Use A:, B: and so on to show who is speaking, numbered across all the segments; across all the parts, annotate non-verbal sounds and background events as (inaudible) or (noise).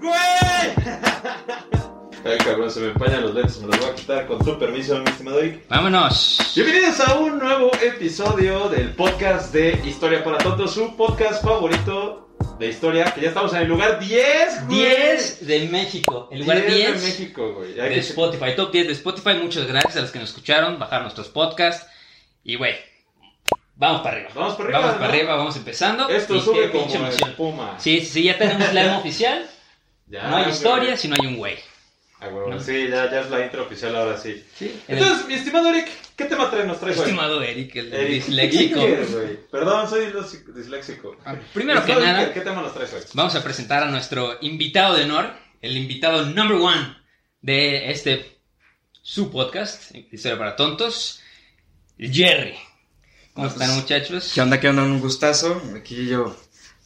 A: ¡Güey! Ay, cabrón, se me empañan los lentes, me los voy a quitar con tu permiso, mi estimado Eric.
B: Vámonos.
A: Bienvenidos a un nuevo episodio del podcast de Historia para Tontos, su podcast favorito de historia, que ya estamos en el lugar 10, güey.
B: 10 de México. El lugar 10,
A: 10 de México, güey.
B: De
A: que-
B: Spotify. Top 10 de Spotify. Muchas gracias a los que nos escucharon, bajar nuestros podcasts. Y, güey, vamos para arriba.
A: Vamos para arriba,
B: Vamos para
A: ¿no?
B: arriba, vamos empezando.
A: Esto
B: Y
A: sube como el puma.
B: Sí, sí, sí, ya tenemos (laughs) la oficial.
A: Ya,
B: no hay
A: güey.
B: historia si no hay un güey.
A: Ah, güey,
B: No.
A: Sí, ya, ya es la intro oficial ahora sí.
B: Sí.
A: Entonces, mi estimado Eric, ¿qué tema trae, nos traes hoy?
B: estimado Eric, el
A: Eric,
B: disléxico.
A: Perdón, soy disléxico-.
B: Ah, Primero que nada,
A: ¿Qué tema nos traes hoy?
B: vamos a presentar a nuestro invitado de honor, el invitado number one de este su podcast, Historia para Tontos, Jerry. ¿Cómo
C: Ah,
B: están,
C: pues,
B: muchachos?
C: ¿Qué onda? ¿Qué onda? Un gustazo. Aquí yo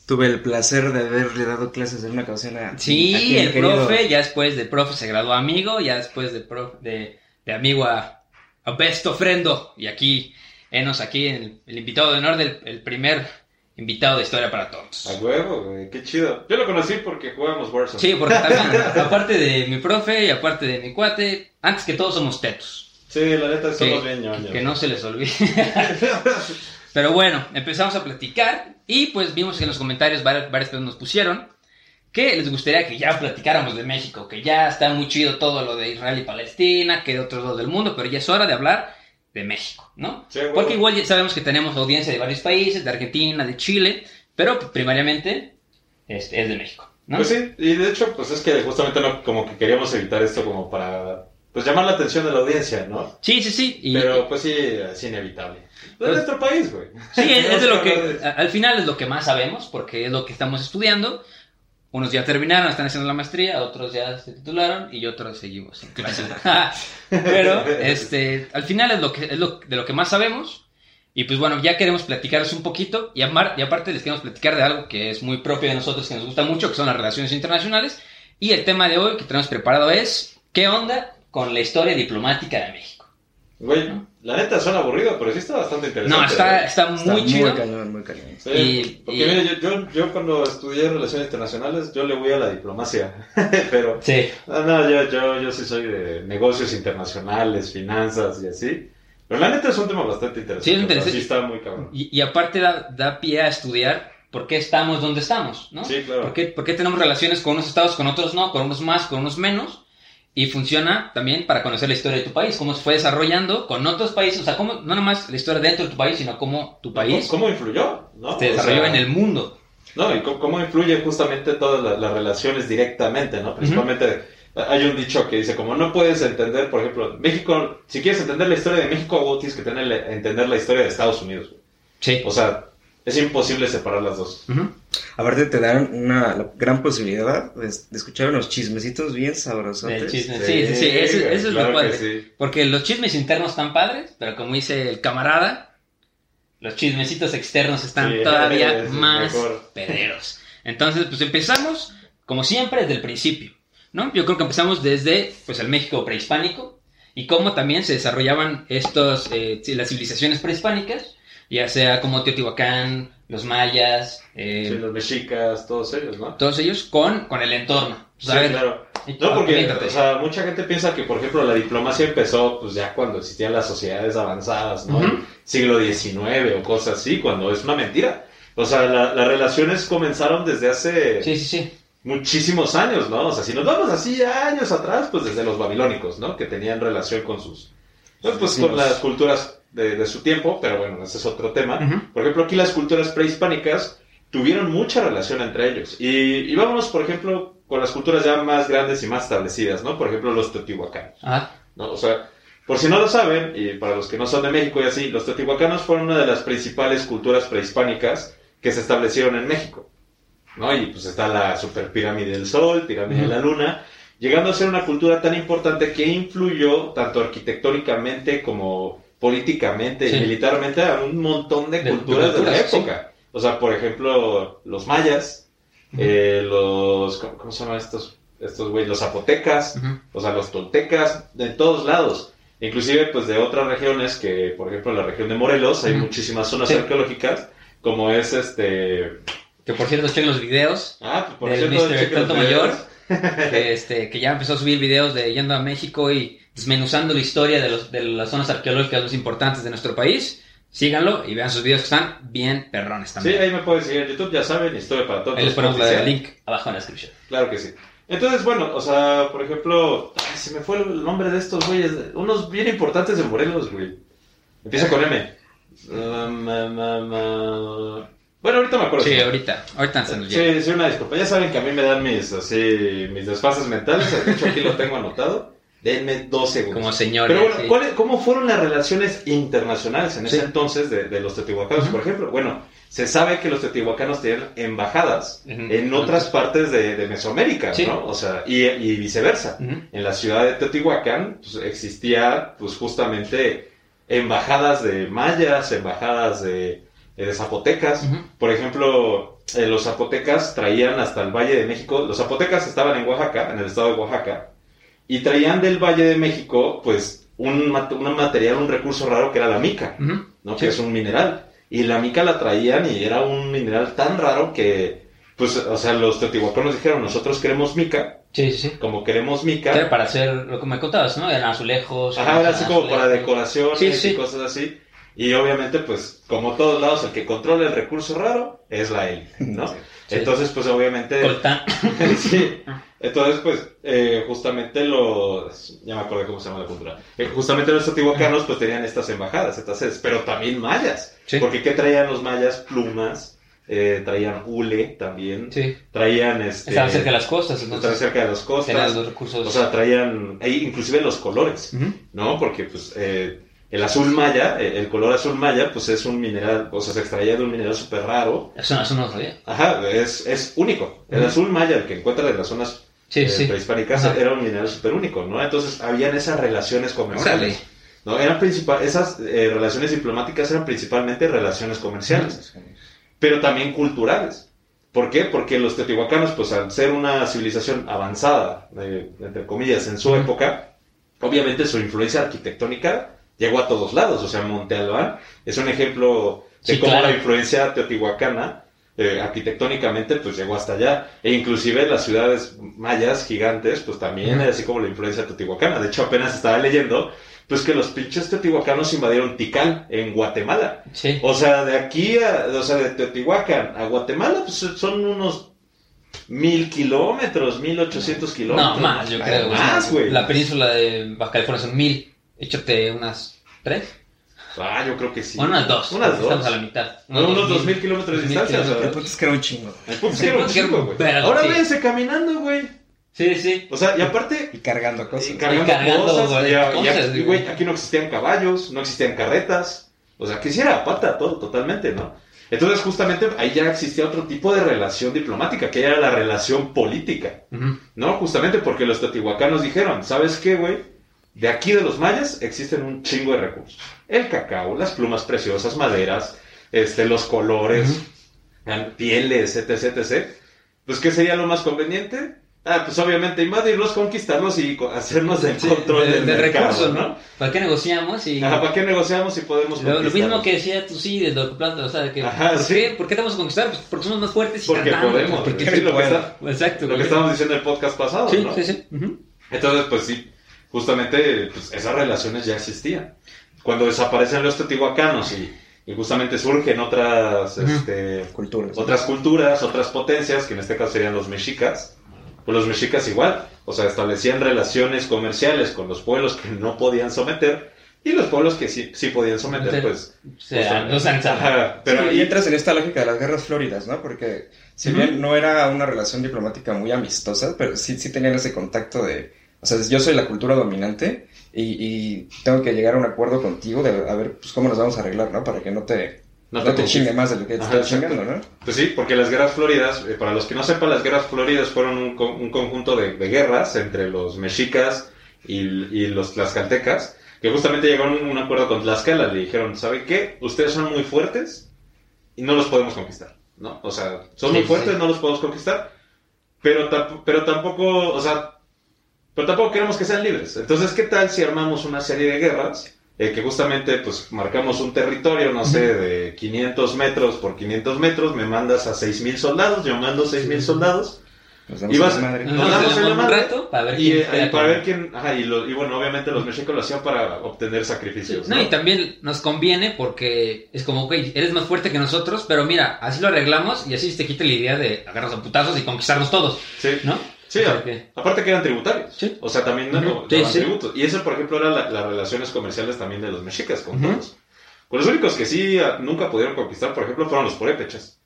C: tuve el placer de haberle dado clases en una ocasión a.
B: Sí, el
C: querido-
B: profe, ya después de profe se graduó a amigo, ya después de, profe, de, de amigo a, a best ofrendo. Y aquí, enos aquí, el, el invitado de honor del el primer invitado de Historia para Tontos.
A: A huevo, güey, qué chido. Yo lo conocí porque jugábamos Warzone.
B: Sí, porque (laughs) también, aparte de mi profe y aparte de mi cuate, antes que todo somos tetos.
A: Sí, la neta
B: Que,
A: somos bien ñoños.
B: que no se les olvide. (laughs) Pero bueno, empezamos a platicar y pues vimos que en los comentarios varias, varias personas nos pusieron que les gustaría que ya platicáramos de México, que ya está muy chido todo lo de Israel y Palestina, que de otros lados del mundo, pero ya es hora de hablar de México, ¿no?
A: Sí, huevo.
B: Porque igual ya sabemos que tenemos audiencia de varios países, de Argentina, de Chile, pero primariamente este, es de México, ¿no?
A: Pues sí, y de hecho, pues es que justamente no, como que queríamos evitar esto como para, pues llamar la atención de la audiencia, ¿no?
B: Sí, sí, sí. y-
A: Pero pues sí, es inevitable. Es
B: Pues-
A: nuestro país, güey.
B: Sí, es, es de lo que, al final es lo que más sabemos, porque es lo que estamos estudiando. Unos ya terminaron, están haciendo la maestría, otros ya se titularon y otros seguimos en clase. (laughs) Pero, este, al final es lo que es lo, de lo que más sabemos. Y pues bueno, ya queremos platicaros un poquito y, amar- y aparte les queremos platicar de algo que es muy propio de nosotros, que nos gusta mucho, que son las relaciones internacionales. Y el tema de hoy que tenemos preparado es, ¿qué onda con la historia diplomática de México?
A: Güey, la neta suena aburrido, pero sí está bastante interesante.
B: No, está, está
C: Está
B: muy
C: muy,
B: chido.
C: cañón, muy cañón.
A: Sí,
B: y-
A: porque
B: y-
A: mira, yo, yo, yo cuando estudié Relaciones Internacionales, yo le voy a la diplomacia, (laughs) pero...
B: Sí.
A: No, no, yo, yo, yo sí soy de negocios internacionales, finanzas y así. Pero la neta es un tema bastante interesante.
B: Sí, es interesante.
A: Sí está muy cabrón.
B: Y, y aparte da, da pie a estudiar por qué estamos donde estamos, ¿no?
A: Sí, claro.
B: ¿Por qué, por qué tenemos relaciones con unos estados, con otros no, con unos más, con unos menos? Y funciona también para conocer la historia de tu país, cómo se fue desarrollando con otros países, o sea, cómo, no nomás la historia dentro de tu país, sino cómo tu país
A: ¿Cómo, cómo influyó? ¿no?
B: se
A: O
B: desarrolló
A: sea,
B: en el mundo.
A: No, y cómo, influye justamente todas la- las relaciones directamente, ¿no? Principalmente hay un dicho que dice, como no puedes entender, por ejemplo, México, si quieres entender la historia de México, vos tienes que tener, entender la historia de Estados Unidos. güey.
B: Sí.
A: O sea, es imposible separar las dos.
B: Ujú.
C: Aparte, te dan una la gran posibilidad de, de escuchar unos chismecitos bien sabrosos.
B: Chisme. Sí, sí, sí, eso, eso es
A: claro
B: lo
A: que
B: padre.
A: sí.
B: Porque los chismes internos están padres, pero como dice el camarada, los chismecitos externos están
A: Sí,
B: todavía (laughs)
A: es
B: más
A: mejor.
B: pederos. Entonces, pues empezamos, como siempre, desde el principio, ¿no? Yo creo que empezamos desde, pues, el México prehispánico y cómo también se desarrollaban estos, eh, sí, las civilizaciones prehispánicas, ya sea como Teotihuacán, los mayas, eh,
A: Sí, los mexicas, todos ellos, ¿no?
B: todos ellos con, con el entorno.
A: Sí,
B: ver,
A: claro. No, porque
B: aviéntate.
A: o sea, mucha gente piensa que, por ejemplo, la diplomacia empezó pues ya cuando existían las sociedades avanzadas, ¿no? Siglo XIX o cosas así, cuando es una mentira. O sea, la- las relaciones comenzaron desde hace
B: Sí, sí, sí.
A: muchísimos años, ¿no? O sea, si nos vamos así años atrás, pues desde los babilónicos, ¿no? Que tenían relación con sus, pues, con las culturas de, de su tiempo, pero bueno, ese es otro tema.
B: Ujú.
A: Por ejemplo, aquí las culturas prehispánicas tuvieron mucha relación entre ellos. Y, y vámonos, por ejemplo, con las culturas ya más grandes y más establecidas, ¿no? Por ejemplo, los teotihuacanos,
B: Ajá.
A: ¿no? O sea, por si no lo saben, y para los que no son de México y así, los teotihuacanos fueron una de las principales culturas prehispánicas que se establecieron en México. ¿no? Y pues está la super pirámide del Sol, pirámide de la Luna, llegando a ser una cultura tan importante que influyó tanto arquitectónicamente como políticamente
B: Sí.
A: y militarmente a un montón de,
B: De
A: culturas de la
B: sí.
A: época. O sea, por ejemplo, los mayas, eh, los, ¿cómo, cómo se llaman estos? Estos güey, los zapotecas, o sea, los toltecas, de todos lados. Inclusive, pues, de otras regiones, que, por ejemplo, en la región de Morelos hay muchísimas zonas
B: Sí.
A: arqueológicas, como es este...
B: Que por cierto, chequen los videos
A: Ah, pues, por
B: del
A: cierto,
B: Mr.
A: los
B: Mayor,
A: videos.
B: Que, este, que ya empezó a subir videos de yendo a México y desmenuzando la historia de, los, de las zonas arqueológicas más importantes de nuestro país. Síganlo y vean sus videos que están bien perrones
A: Sí,
B: también.
A: ahí me pueden seguir en YouTube, ya saben, Historia para Todos.
B: Ahí les ponemos el link abajo en la descripción.
A: Claro que sí. Entonces, bueno, o sea, por ejemplo, ay, se me fue el nombre de estos güeyes, unos bien importantes de Morelos, güey. Empieza con M. Um, um, um, uh, Bueno, ahorita me acuerdo.
B: Sí, ahorita. Ahorita nos.
A: Sí, sí, una disculpa. Ya saben que a mí me dan mis, así, mis desfases mentales. De hecho, aquí lo tengo anotado. Denme dos segundos.
B: Como señores.
A: Pero bueno. ¿cuál- ¿cómo fueron las relaciones internacionales en ese
B: Sí.
A: entonces de, de los teotihuacanos, por ejemplo? Bueno, se sabe que los teotihuacanos tenían embajadas en otras partes de, de Mesoamérica,
B: Sí.
A: ¿no? O sea, y, y viceversa. En la ciudad de Teotihuacán pues, existía, pues justamente, embajadas de mayas, embajadas de, de zapotecas.
B: Ujú.
A: Por ejemplo, eh, los zapotecas traían hasta el Valle de México. Los zapotecas estaban en Oaxaca, en el estado de Oaxaca, y traían del Valle de México, pues, un, un material, un recurso raro que era la mica. ¿no?
B: Sí.
A: Que es un mineral. Y la mica la traían y era un mineral tan raro que, pues, o sea, los teotihuacanos dijeron, nosotros queremos mica,
B: Sí, sí, sí.
A: como queremos mica,
B: para hacer lo que me contabas, ¿no? Eran azulejos.
A: Ajá, era así como para decoraciones
B: Sí, sí.
A: y cosas así. Y obviamente, pues, como todos lados, el que controla el recurso raro es la élite, ¿no?
C: Sí. (laughs)
B: Sí.
A: Entonces, pues, obviamente... (laughs) Sí. Entonces, pues, eh, justamente los... Ya me acordé cómo se llama la cultura. Eh, justamente los teotihuacanos, pues, tenían estas embajadas, estas sedes, pero también mayas.
B: Sí.
A: Porque, ¿qué traían los mayas? Plumas, eh, traían hule también,
B: Sí.
A: traían, este...
B: Estaban cerca de las costas,
A: Estaban cerca de las costas.
B: los recursos.
A: O sea, traían... eh, inclusive los colores. ¿no? Porque pues eh, el azul maya, eh, el color azul maya, pues es un mineral, o sea, se extraía de un mineral súper raro.
B: Eso, eso no lo sabía.
A: Ajá, es, es único. El azul maya, el que encuentra en las zonas
B: Sí,
A: eh,
B: sí.
A: prehispánicas,
B: Ajá.
A: era un mineral súper único, ¿no? Entonces, habían esas relaciones comerciales.
B: Órale.
A: ¿no? Eran esas eh, relaciones diplomáticas eran principalmente relaciones comerciales, pero también culturales. ¿Por qué? Porque los teotihuacanos, pues al ser una civilización avanzada, eh, entre comillas, en su época, obviamente su influencia arquitectónica llegó a todos lados. O sea, Monte Albán es un ejemplo de
B: Sí,
A: cómo
B: claro.
A: la influencia teotihuacana eh, arquitectónicamente pues llegó hasta allá. E inclusive las ciudades mayas gigantes, pues también,
B: Ujú.
A: así como la influencia teotihuacana. De hecho, apenas estaba leyendo, pues que los pinches teotihuacanos invadieron Tikal, en Guatemala.
B: Sí.
A: O sea, de aquí a, o sea, de Teotihuacán a Guatemala, pues son unos mil kilómetros, mil ochocientos kilómetros.
B: No, más, yo creo.
A: más, güey.
B: La península de Baja California son mil. Échate unas tres.
A: Ah, yo creo que sí.
B: O unas dos.
A: Unas dos.
B: Estamos a la mitad.
A: No, unos dos mil
B: mil
A: kilómetros de distancia.
C: El punto es que era un chingo.
A: el punto es que era un chingo, güey. Ahora
B: sí.
A: váyanse caminando, güey.
B: Sí, sí.
A: O sea, y aparte,
C: Y cargando cosas.
A: y cargando,
B: cargando,
A: cosas.
B: güey,
A: y, a- y
B: cosas,
A: aquí,
B: güey.
A: aquí no existían caballos, no existían carretas. O sea, que sí era a pata todo, totalmente, ¿no? Entonces, justamente, ahí ya existía otro tipo de relación diplomática, que era la relación política. ¿no? Justamente porque los teotihuacanos dijeron, ¿sabes qué, güey? De aquí de los mayas existen un chingo de recursos. El cacao, las plumas preciosas, maderas, este, los colores, pieles, etc, etc. Pues, ¿qué sería lo más conveniente? Ah, pues obviamente invadirlos, conquistarlos y hacernos el
B: Sí,
A: control
B: de,
A: del
B: de
A: mercado,
B: recursos, ¿no? ¿Para qué negociamos? Y
A: Ajá, ¿para qué negociamos si podemos
B: lo, lo mismo que decía tú sí, lo planta, o sea, de que
A: Ajá,
B: ¿por,
A: sí.
B: qué, ¿por qué te vamos a conquistar? Pues porque somos más fuertes y
A: Porque podemos,
C: porque
A: sí, lo, que está-
B: Exacto.
A: lo que estábamos diciendo en el podcast pasado,
B: Sí,
A: ¿no?
B: sí, sí. Ujú.
A: Entonces, pues sí, justamente pues, esas relaciones ya existían. Cuando desaparecen los teotihuacanos y, y justamente surgen otras, este,
C: Culturas.
A: otras culturas, otras potencias, que en este caso serían los mexicas, pues los mexicas igual, o sea, establecían relaciones comerciales con los pueblos que no podían someter y los pueblos que sí, sí podían someter, pues...
B: O sea,
A: justamente-
B: no se han
A: Ajá, pero
C: Sí,
A: ahí-
C: y entras en esta lógica de las guerras floridas, ¿no? Porque si bien no era una relación diplomática muy amistosa, pero sí, sí tenían ese contacto de, o sea, yo soy la cultura dominante y, y tengo que llegar a un acuerdo contigo de a ver pues cómo nos vamos a arreglar, ¿no? Para que no te no, te
A: conquista.
C: chingue más de lo que te
A: Ajá,
C: está
A: exacto.
C: chingando, ¿no?
A: Pues sí, porque las guerras floridas, eh, para los que no sepan, las guerras floridas fueron un, co- un conjunto de, de guerras entre los mexicas y, y los tlaxcaltecas, que justamente llegaron a un acuerdo con Tlaxcala. Le dijeron, ¿sabe qué? Ustedes son muy fuertes y no los podemos conquistar, ¿no? O sea, son
B: Sí,
A: muy fuertes,
B: sí.
A: no los podemos conquistar, pero, pero tampoco, o sea, pero tampoco queremos que sean libres. Entonces, ¿qué tal si armamos una serie de guerras? eh, que justamente pues marcamos un territorio, no sé, de 500 metros por 500 metros, me mandas a 6.000 soldados, yo mando 6.000 soldados,
C: Nos damos
A: Y vas-
C: la madre.
A: Nos damos en la
B: un
A: madre.
B: reto para ver
A: y,
B: quién
A: eh, para ver quién, ajá, y, lo- y bueno, obviamente los mexicos lo hacían para obtener sacrificios.
B: No, y también nos conviene porque es como, ok, eres más fuerte que nosotros, pero mira, así lo arreglamos y así se te quita la idea de agarrarnos a putazos y conquistarnos todos,
A: Sí.
B: ¿no?
A: Sí,
B: que-
A: aparte que eran tributarios.
B: Sí.
A: O sea, también
B: Ujú.
A: no,
B: Sí,
A: daban
B: sí.
A: tributo. Y eso, por ejemplo, era la- las relaciones comerciales también de los mexicas con
B: Ujú.
A: todos. Con los únicos que sí ah, nunca pudieron conquistar, por ejemplo, fueron los purépechas.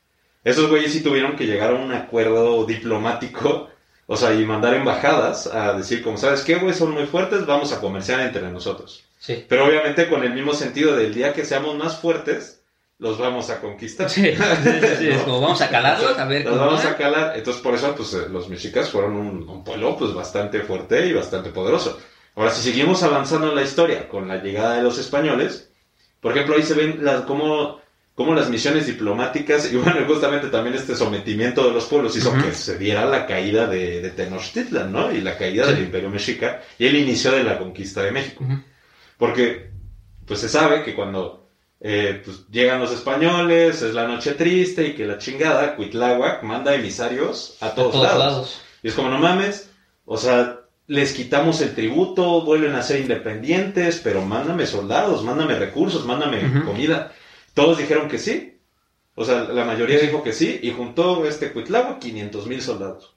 A: Esos güeyes sí tuvieron que llegar a un acuerdo diplomático, o sea, y mandar embajadas a decir, como, ¿sabes qué, güey? Son muy fuertes, vamos a comerciar entre nosotros.
B: Sí.
A: Pero obviamente con el mismo sentido del día que seamos más fuertes, los vamos a conquistar.
B: Sí, sí, sí, sí, es (laughs) como vamos a calarlos, a ver
A: Los
B: cómo
A: vamos
B: va.
A: a calar. Entonces, por eso, pues, eh, los mexicas fueron un, un pueblo, pues, bastante fuerte y bastante poderoso. Ahora, si seguimos avanzando en la historia con la llegada de los españoles, por ejemplo, ahí se ven las, cómo, cómo las misiones diplomáticas y, bueno, justamente también este sometimiento de los pueblos hizo
B: Ujú.
A: que se diera la caída de, de Tenochtitlan, ¿no? Y la caída
B: Sí.
A: del Imperio Mexica y el inicio de la conquista de México. Porque, pues se sabe que cuando eh, pues, llegan los españoles, es la noche triste y que la chingada, Cuitláhuac manda emisarios a
B: A
A: todos, lados.
B: lados.
A: Y es como, no mames, o sea, les quitamos el tributo, vuelven a ser independientes, pero mándame soldados, mándame recursos, mándame comida. Todos dijeron que sí. O sea, la mayoría dijo que sí y juntó este Cuitláhuac 500 mil soldados.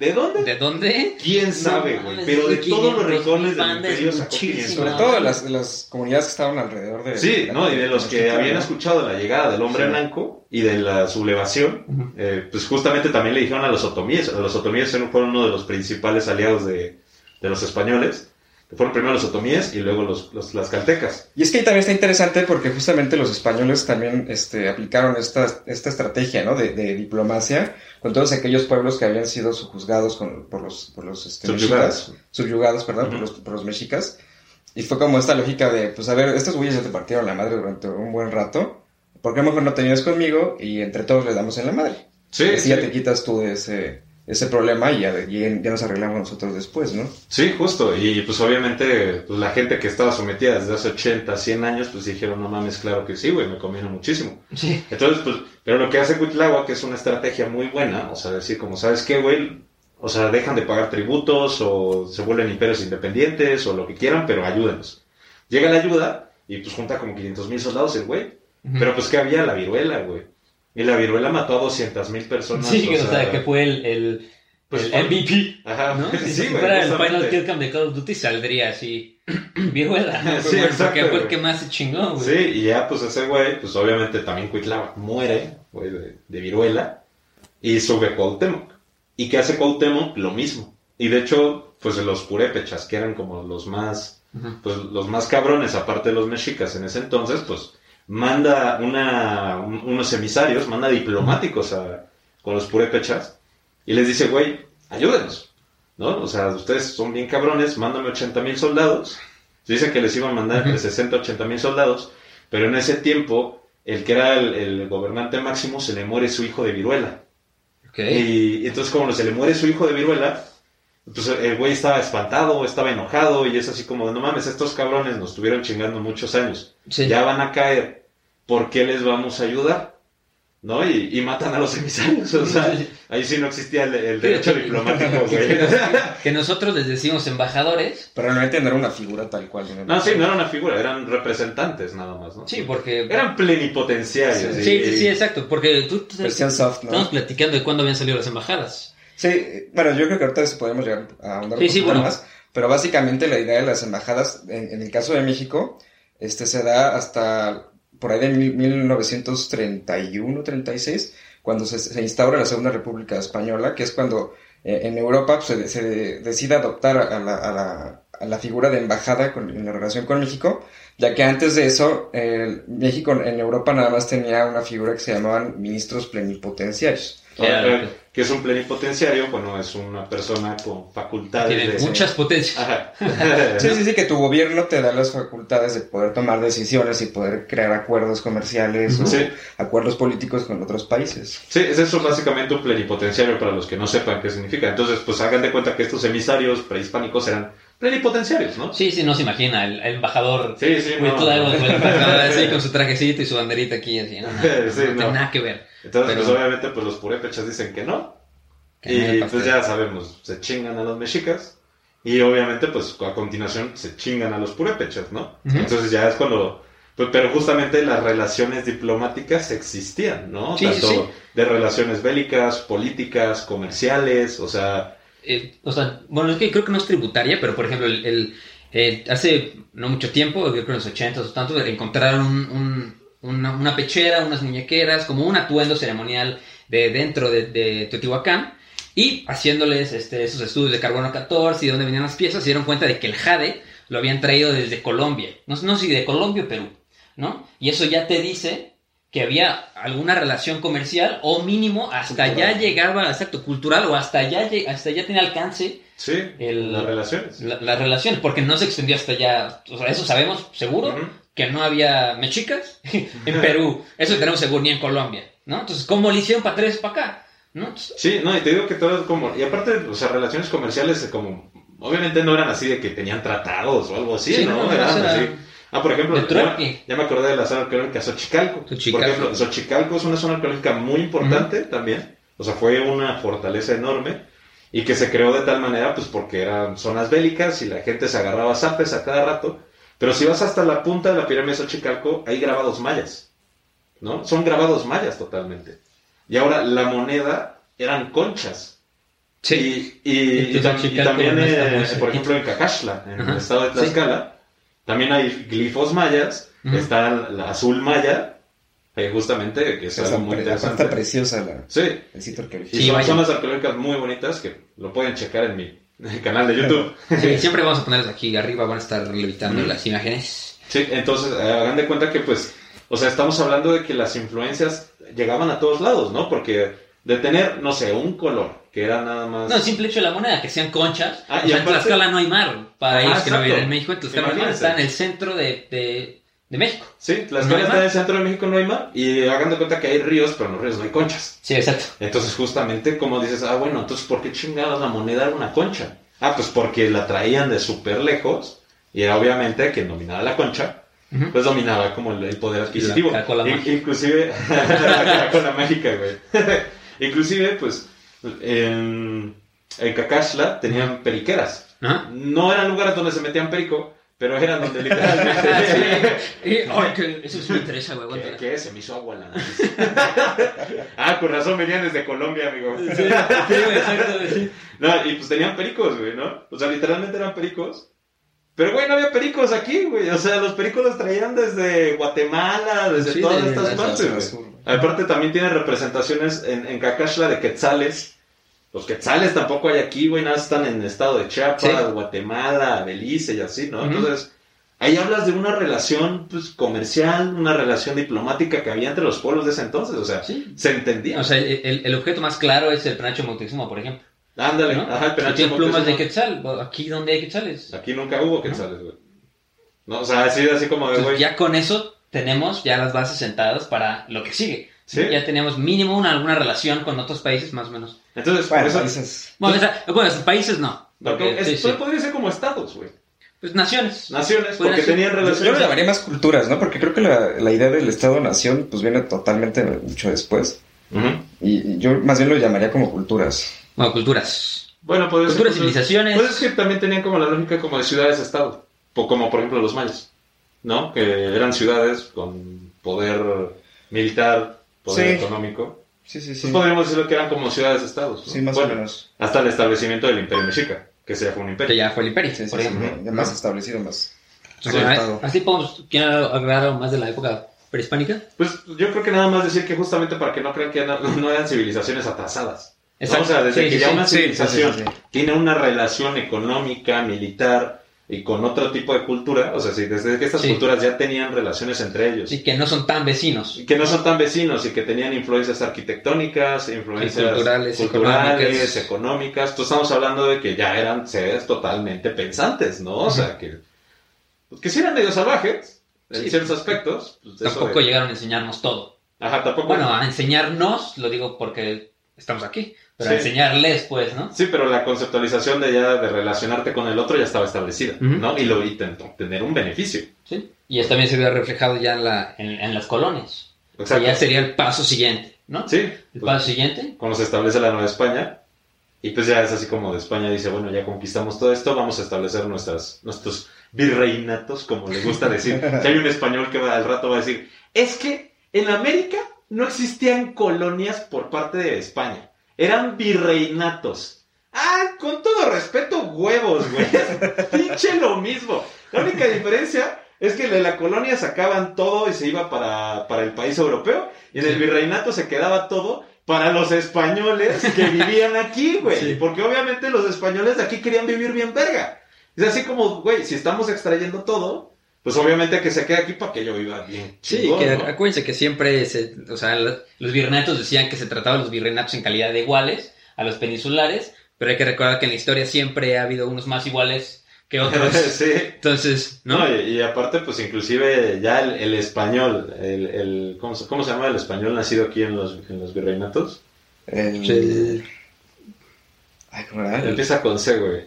A: ¿De dónde?
B: ¿De dónde?
A: ¿Quién sabe, güey? Pero de todos los
B: 500,000
A: rincones del imperio sacó
B: muchísimo.
A: 500
C: Sobre todo las, las comunidades que estaban alrededor de...
A: Sí, no, y de los que habían escuchado la llegada del hombre
C: Sí.
A: blanco y de la sublevación, eh, pues justamente también le dijeron a los otomíes. Los otomíes fueron uno de los principales aliados de, de los españoles. Que Fueron primero los otomíes y luego los, los tlaxcaltecas.
C: Y es que ahí también está interesante porque justamente los españoles también este, aplicaron esta, esta estrategia ¿no? de, de diplomacia con todos aquellos pueblos que habían sido sujuzgados con- por los, por los este,
A: Subyugados.
C: mexicas, subyugados perdón, por,
A: Ujú.
C: los, por los mexicas. Y fue como esta lógica de, pues a ver, estos güeyes ya te partieron la madre durante un buen rato. ¿Por qué mejor no te vienes conmigo y entre todos le damos en la madre?
A: Sí,
C: Así
A: sí.
C: ya te quitas tú de ese, ese problema y ya, ya nos arreglamos nosotros después, ¿no?
A: Sí, justo. Y pues obviamente pues, la gente que estaba sometida desde hace 80, 100 años, pues dijeron, no mames, claro que sí, güey, me conviene muchísimo.
B: Sí.
A: Entonces, pues, pero lo que hace Cuitláhuac que es una estrategia muy buena, o sea, decir como, ¿sabes qué, güey? O sea, dejan de pagar tributos o se vuelven imperios independientes o lo que quieran, pero ayúdenos. Llega la ayuda y pues junta como 500 mil soldados el güey. Pero pues que había la viruela, güey. Y la viruela mató a 200 mil personas.
B: Sí,
A: o
B: que, sea,
A: sea,
B: que fue el, el,
A: Pues
B: el MVP.
A: Ajá,
B: ¿no? (laughs) Si
A: sí, güey.
B: fuera el. Final Kill Cam de Call of Duty saldría así. (clears throat) Viruela. ¿no?
A: Sí,
B: Porque
A: exacto,
B: fue el que más se chingó, güey.
A: Sí, y ya pues ese güey, pues obviamente también Cuitláhuac muere, güey, de, de viruela, y sube Cuauhtémoc. ¿Y qué hace Cuauhtémoc? Lo mismo. Y de hecho, pues los purépechas, que eran como los más, pues los más cabrones, aparte de los mexicas en ese entonces, pues manda una, unos emisarios, manda diplomáticos a, con los purépechas, y les dice, güey, ayúdenos, ¿no? O sea, ustedes son bien cabrones, mándame 80 mil soldados. Dice que les iban a mandar entre 60 y 80 mil soldados, pero en ese tiempo, el que era el, el gobernante máximo se le muere su hijo de viruela.
B: Ok.
A: Y, y entonces, como se le muere su hijo de viruela, pues el güey estaba espantado, estaba enojado, y es así como, de, no mames, estos cabrones nos estuvieron chingando muchos años.
B: Sí.
A: Ya van a caer, ¿por qué les vamos a ayudar? ¿No? Y, y matan a los emisarios. O sea, (laughs) ahí sí no existía el, el derecho diplomático, (laughs) güey.
B: Que nosotros les decimos embajadores.
C: Pero realmente no era una figura tal cual.
A: No, sí, no era una figura, eran representantes nada más, ¿no?
B: Sí, porque.
A: Eran plenipotenciarios.
B: Sí,
A: y-
B: sí, sí, exacto. Porque tú, tú-
C: Versión soft, ¿no?
B: estamos platicando de cuándo habían salido las embajadas.
C: Sí, bueno, yo creo que ahorita podemos llegar a ahondar
B: Sí,
C: un
B: sí, bueno.
C: más, pero básicamente la idea de las embajadas, en, en el caso de México, este se da hasta por ahí de mil- 1931, 36, cuando se, se instaura la Segunda República Española, que es cuando eh, en Europa pues, se, se decide adoptar a la, a la- a la figura de embajada con- en la relación con México, Ya que antes de eso, eh, México en Europa nada más tenía una figura que se llamaban ministros plenipotenciarios.
A: Ahora, que es un plenipotenciario, bueno, es una persona con facultades
B: Tiene
A: de...
B: muchas potencias.
A: Ajá. (laughs)
C: Sí, sí, sí, que tu gobierno te da las facultades de poder tomar decisiones y poder crear acuerdos comerciales o
A: Sí.
C: acuerdos políticos con otros países.
A: Sí, es eso básicamente un plenipotenciario para los que no sepan qué significa. Entonces, pues hagan de cuenta que estos emisarios prehispánicos eran plenipotenciarios, ¿no?
B: Sí, sí, no se imagina, el, el embajador
A: Sí, sí, no.
B: todo (laughs) así con su trajecito y su banderita aquí, así, no, no,
A: Sí,
B: no tiene nada que ver.
A: Entonces,
B: Pero-
A: pues obviamente, pues los purépechas dicen que no.
B: Que
A: Y pues ya sabemos, se chingan a los mexicas. Y obviamente, pues a continuación se chingan a los purépechas, ¿no? Entonces ya es cuando... pues, pero justamente las relaciones diplomáticas existían, ¿no?
B: Sí, sí,
A: Tanto
B: sí.
A: de relaciones bélicas, políticas, comerciales, o sea...
B: O sea, bueno, es que creo que no es tributaria, pero por ejemplo, el, hace no mucho tiempo, creo en los 80 o tanto, encontraron un- un- una, pechera, unas muñequeras, como un atuendo ceremonial de dentro de, Teotihuacán, y haciéndoles este, esos estudios de carbono 14 y de dónde venían las piezas, se dieron cuenta de que el jade lo habían traído desde Colombia. No, no sé si de Colombia o Perú, ¿no? Y eso ya te dice que había alguna relación comercial o mínimo hasta
C: Cultural.
B: ya llegaba, exacto, cultural o hasta ya, lle- hasta ya tenía alcance
A: Sí,
B: El-
A: las relaciones.
B: la- las relaciones, porque no se extendió hasta allá, o sea, eso sabemos seguro, que no había mexicas en Perú, eso tenemos seguro ni en Colombia, ¿no? Entonces, ¿cómo le hicieron para tres para acá? ¿No?
A: Sí, no, y te digo que todo es como... Y aparte, o sea, relaciones comerciales como... Obviamente no eran así de que tenían tratados o algo así,
B: Sí,
A: ¿no?
B: no,
A: eran
B: era-
A: así. Ah, por ejemplo, ya, me acordé de la zona arqueológica Xochicalco.
B: Xochicalco.
A: Por ejemplo, Xochicalco es una zona arqueológica muy importante también. O sea, fue una fortaleza enorme y que se creó de tal manera, pues porque eran zonas bélicas y la gente se agarraba zapes a cada rato. Pero si vas hasta la punta de la pirámide de Xochicalco, hay grabados mayas, ¿no? Son grabados mayas totalmente. Y ahora la moneda eran conchas.
B: Sí.
A: Y, también, eh, por ejemplo, en Cacaxtla, en
B: Ajá.
A: el estado de. Tlaxcala, también hay glifos mayas. Está el azul maya, justamente, que es
C: Es
A: algo muy interesante.
C: preciosa la,
A: Sí,
C: el sitio arqueológico.
A: y
B: Sí,
A: son zonas arqueológicas muy bonitas que lo pueden checar en mi, (laughs) canal de YouTube.
B: Sí, siempre vamos a ponerlas aquí arriba, van a estar levitando las imágenes.
A: Sí, entonces hagan de cuenta que pues, o sea, estamos hablando de que las influencias llegaban a todos lados, ¿no? Porque de tener, no sé, un color, que era nada más...
B: No, el simple hecho de la moneda, que sean conchas.
A: Ah,
B: o sea, en Tlaxcala no hay mar para
A: Ah,
B: ellos que no
A: exacto.
B: viven en México. En Tlaxcala no está en el centro de, de, de México.
A: Sí, las
B: No
A: está en el centro de México, no hay mar, y hagan de cuenta que hay ríos, pero en los ríos no hay conchas.
B: Sí, exacto.
A: Entonces, justamente, como dices, ah, bueno, entonces, ¿por qué chingados la moneda era una concha? Ah, pues porque la traían de súper lejos, y era obviamente quien dominaba la concha, pues dominaba como el, poder adquisitivo.
B: La Coca-Cola
A: In- inclusive, (laughs) la Coca-Cola mágica, güey. (laughs) inclusive, pues, en, en Cacaxtla tenían periqueras. No eran lugares donde se metían perico, pero eran donde (laughs) literalmente...
B: Sí. Y- ay, que eso sí me interesa, güey.
A: ¿Qué, qué? Se me hizo agua en la nariz. (laughs) ah, con razón venían desde Colombia, amigo.
B: Sí, sí, exacto, sí. (laughs)
A: No, y pues tenían pericos, güey, ¿no? O sea, literalmente eran pericos. Pero, güey, no había pericos aquí, güey. O sea, los pericos los traían desde Guatemala, desde
B: Sí,
A: todas
B: de-
A: estas
B: de-
A: partes, güey. Aparte, también tiene representaciones en, en Cacaxtla de quetzales. Los quetzales tampoco hay aquí, güey. Nada, están en el estado de Chiapas,
B: Sí.
A: Guatemala, Belice y así, ¿no? Entonces, ahí hablas de una relación pues, comercial, una relación diplomática que había entre los pueblos de ese entonces. O sea,
B: Sí.
A: se entendía.
B: O sea, el, el- el objeto más claro es el penacho Moctezuma, por ejemplo.
A: Ándale,
B: ¿no?
A: ajá, el
B: tiene plumas de quetzal. Aquí donde hay quetzales.
A: Aquí nunca hubo quetzales, güey. No, o sea, así, así como de, güey.
B: ya con eso tenemos ya las bases sentadas para lo que sigue.
A: Sí.
B: Ya tenemos mínimo una, alguna relación con otros países, más o menos.
A: Entonces,
C: Bueno,
A: eso.
C: países-
B: Bueno, países no.
A: Porque
B: Porque,
A: es-
B: sí, sí.
A: podría ser como estados, güey.
B: Pues naciones.
A: Naciones,
B: Pueden
A: porque
B: ser-
A: tenían
C: Yo, yo
A: relaciones.
C: lo llamaría más culturas, ¿no? Porque creo que la, la idea del Estado-Nación pues viene totalmente mucho después. Y yo más bien lo llamaría como culturas.
B: Bueno, culturas.
A: Bueno, ser.
B: Culturas, civilizaciones.
A: Pues es que también tenían como la lógica como de ciudades-estado. Como por ejemplo los mayas, ¿no? Que eran ciudades con poder militar, poder
C: Sí.
A: económico.
C: Sí, sí, sí.
A: Pues podríamos decirlo que eran como ciudades-estados. ¿no?
C: Sí, más
A: Bueno,
C: o menos.
A: Hasta el establecimiento del Imperio Mexica, que se fue un
B: Que
A: imperio.
B: ya fue el imperio,
C: Sí, sí,
B: por
C: sí,
B: ejemplo.
C: ya más establecido, más.
B: Entonces, así podemos. ¿Quieren agregar algo más de la época prehispánica?
A: Pues yo creo que nada más decir que justamente para que no crean que no, (laughs) no eran civilizaciones atrasadas.
B: Exacto.
A: O sea, desde
B: Sí,
A: que
B: sí,
A: ya una civilización tiene una relación económica, militar, y con otro tipo de cultura, o sea, si desde que estas culturas ya tenían relaciones entre ellos,
B: Sí, que no son tan vecinos.
A: y que no son tan vecinos y que tenían influencias arquitectónicas, influencias
B: culturales,
A: culturales,
B: económicas.
A: económicas, pues estamos hablando de que ya eran seres totalmente pensantes, ¿no? O sea, que, pues, que sí eran medio salvajes en ciertos aspectos. pues,
B: Tampoco
A: de-
B: llegaron a enseñarnos todo.
A: Ajá, tampoco.
B: Bueno, a enseñarnos, lo digo porque estamos aquí, pero a
A: Sí.
B: enseñarles, pues, ¿no?
A: Sí, pero la conceptualización de ya de relacionarte con el otro ya estaba establecida. ¿no? Y lo intentó obtener un beneficio.
B: Sí. Y esto también se vio reflejado ya en, la, en, en las colonias.
A: Exacto.
B: ya sería el paso siguiente, ¿no?
A: Sí.
B: El
A: pues,
B: paso siguiente.
A: cuando se establece la Nueva España, y pues ya es así como de España dice, bueno, ya conquistamos todo esto, vamos a establecer nuestras, nuestros virreinatos, como le gusta decir. (laughs) Si hay un español que va, al rato va a decir, es que en América no existían colonias por parte de España, eran virreinatos. Ah, con todo respeto, huevos, güey. (laughs) Pinche lo mismo. La única diferencia es que de la colonia sacaban todo y se iba para, para el país europeo, y en el virreinato se quedaba todo para los españoles que vivían aquí, güey.
B: Sí.
A: Porque obviamente los españoles de aquí querían vivir bien verga. Es así como, güey, si estamos extrayendo todo, pues obviamente que se quede aquí para que yo viva bien.
B: Sí,
A: chingón,
B: que
A: ¿no?
B: acuérdense que siempre, se, o sea, los virreinatos decían que se trataba de los virreinatos en calidad de iguales a los peninsulares, pero hay que recordar que en la historia siempre ha habido unos más iguales que otros. (laughs)
A: sí.
B: Entonces, ¿no?
A: No, y, y aparte, pues inclusive ya el, el español, el, el ¿cómo, se, cómo se llama el español nacido aquí en los, en los virreinatos?
C: El...
B: Sí.
C: Ay, ¿cómo era?
A: Empieza con C, güey.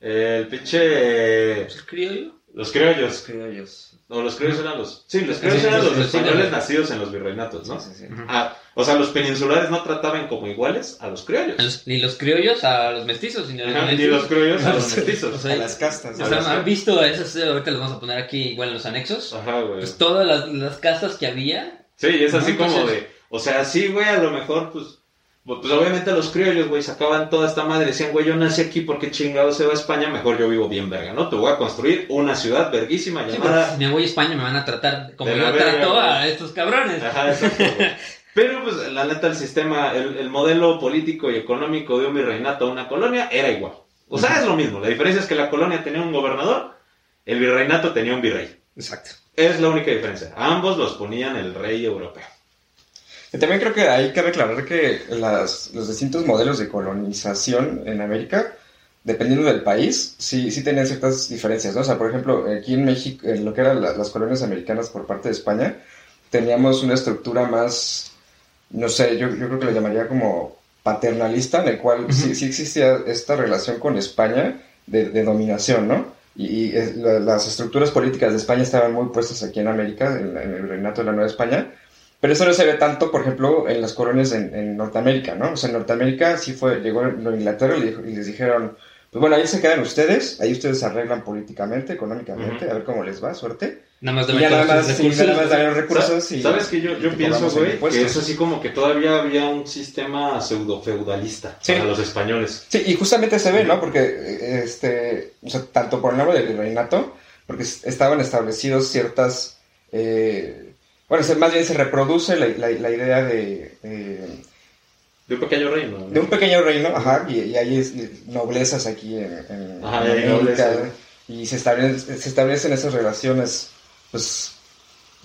A: El pinche...
B: ¿El criollo?
A: Los criollos.
C: criollos.
A: No, los criollos eran los... Sí, los criollos
B: Sí,
A: eran
B: los-
A: los
B: los
A: españoles nacidos en los virreinatos, ¿no?
C: Sí, sí, sí.
B: Ujú.
A: Ah, o sea, los peninsulares no trataban como iguales a los criollos.
B: A los- ni los criollos a los mestizos, ni los
A: Ajá, ni los criollos a los mestizos.
B: O sea,
C: A las castas.
B: O sea, ¿han visto esas? eh, Ahorita los vamos a poner aquí igual en los anexos.
A: Ajá, güey.
B: Pues todas las, las castas que había.
A: Sí, y es así como
B: entonces-
A: de, o sea, sí, güey, a lo mejor, pues, pues pues, obviamente los criollos, güey, sacaban toda esta madre, decían, güey, yo nací aquí porque chingado se va a España, mejor yo vivo bien verga, ¿no? Te voy a construir una ciudad verguísima
B: Sí,
A: llamada...
B: si me voy a España me van a tratar como yo
A: verga,
B: trato a estos cabrones.
A: Ajá, exacto. (laughs) Pero, pues, la neta, el sistema, el, el modelo político y económico de un virreinato a una colonia era igual. O sea, es lo mismo. La diferencia es que la colonia tenía un gobernador, el virreinato tenía un virrey.
B: Exacto.
A: Es la única diferencia. Ambos los ponían el rey europeo.
C: También creo que hay que aclarar que las, los distintos modelos de colonización en América, dependiendo del país, sí, sí tenían ciertas diferencias, ¿no? O sea, por ejemplo, aquí en México, en lo que eran la- las colonias americanas por parte de España, teníamos una estructura más, no sé, yo, yo creo que lo llamaría como paternalista, en el cual sí, sí existía esta relación con España de, de dominación, ¿no? Y, y, eh, la- las estructuras políticas de España estaban muy puestas aquí en América, en, en el reinato de la Nueva España, pero eso no se ve tanto, por ejemplo, en las colonias en, en Norteamérica, ¿no? O sea, en Norteamérica sí fue, llegó la Inglaterra y, le dijo- y les dijeron, pues bueno, ahí se quedan ustedes, ahí ustedes se arreglan políticamente, económicamente, a ver cómo les va, suerte.
B: Nada más
C: Y
B: de
C: ya nada más, sí,
B: recursos.
C: nada más los recursos y...
A: ¿Sabes que yo, yo
C: y
A: pienso, güey, que es así como que todavía había un sistema pseudo-feudalista
C: Sí.
A: para los españoles?
C: Sí, y justamente se ve, ¿no? Porque, este, o sea, tanto por el nombre del reinato, porque es- estaban establecidos ciertas, eh, bueno, más bien se reproduce la, la- la idea de, eh,
A: De un pequeño reino. ¿no?
C: de un pequeño reino, ajá, y, y hay es- noblezas aquí en, en-
A: Ajá,
C: en
A: hay
C: América,
A: noblezas.
C: y se establecen, se establecen esas relaciones, pues,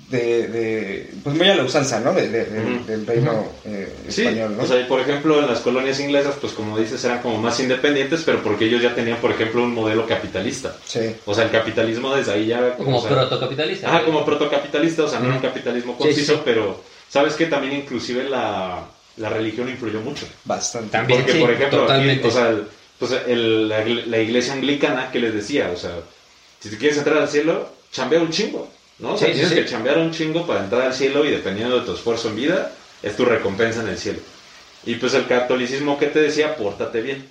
C: de, de pues muy a la usanza, ¿no? De- de-. Del reino eh,
A: Sí,
C: español, ¿no?
A: o sea, y por ejemplo, en las colonias inglesas, pues como dices, eran como más independientes, pero porque ellos ya tenían, por ejemplo, un modelo capitalista.
C: sí.
A: O sea, el capitalismo desde ahí ya...
B: Como
A: o sea,
B: protocapitalista.
A: Ajá, como protocapitalista, o sea, no era un capitalismo conciso,
B: sí.
A: pero sabes que también inclusive la, la religión influyó mucho.
C: Bastante.
B: También.
A: Porque,
B: sí,
A: por ejemplo, aquí,
B: totalmente.
A: o sea, el- pues, el- la, la iglesia anglicana, que les decía? O sea, si te quieres entrar al cielo, chambea un chingo, ¿no? O sea,
B: Sí,
A: tienes
B: sí.
A: que chambear un chingo para entrar al cielo y dependiendo de tu esfuerzo en vida, es tu recompensa en el cielo. Y pues el catolicismo, ¿qué te decía? Pórtate bien.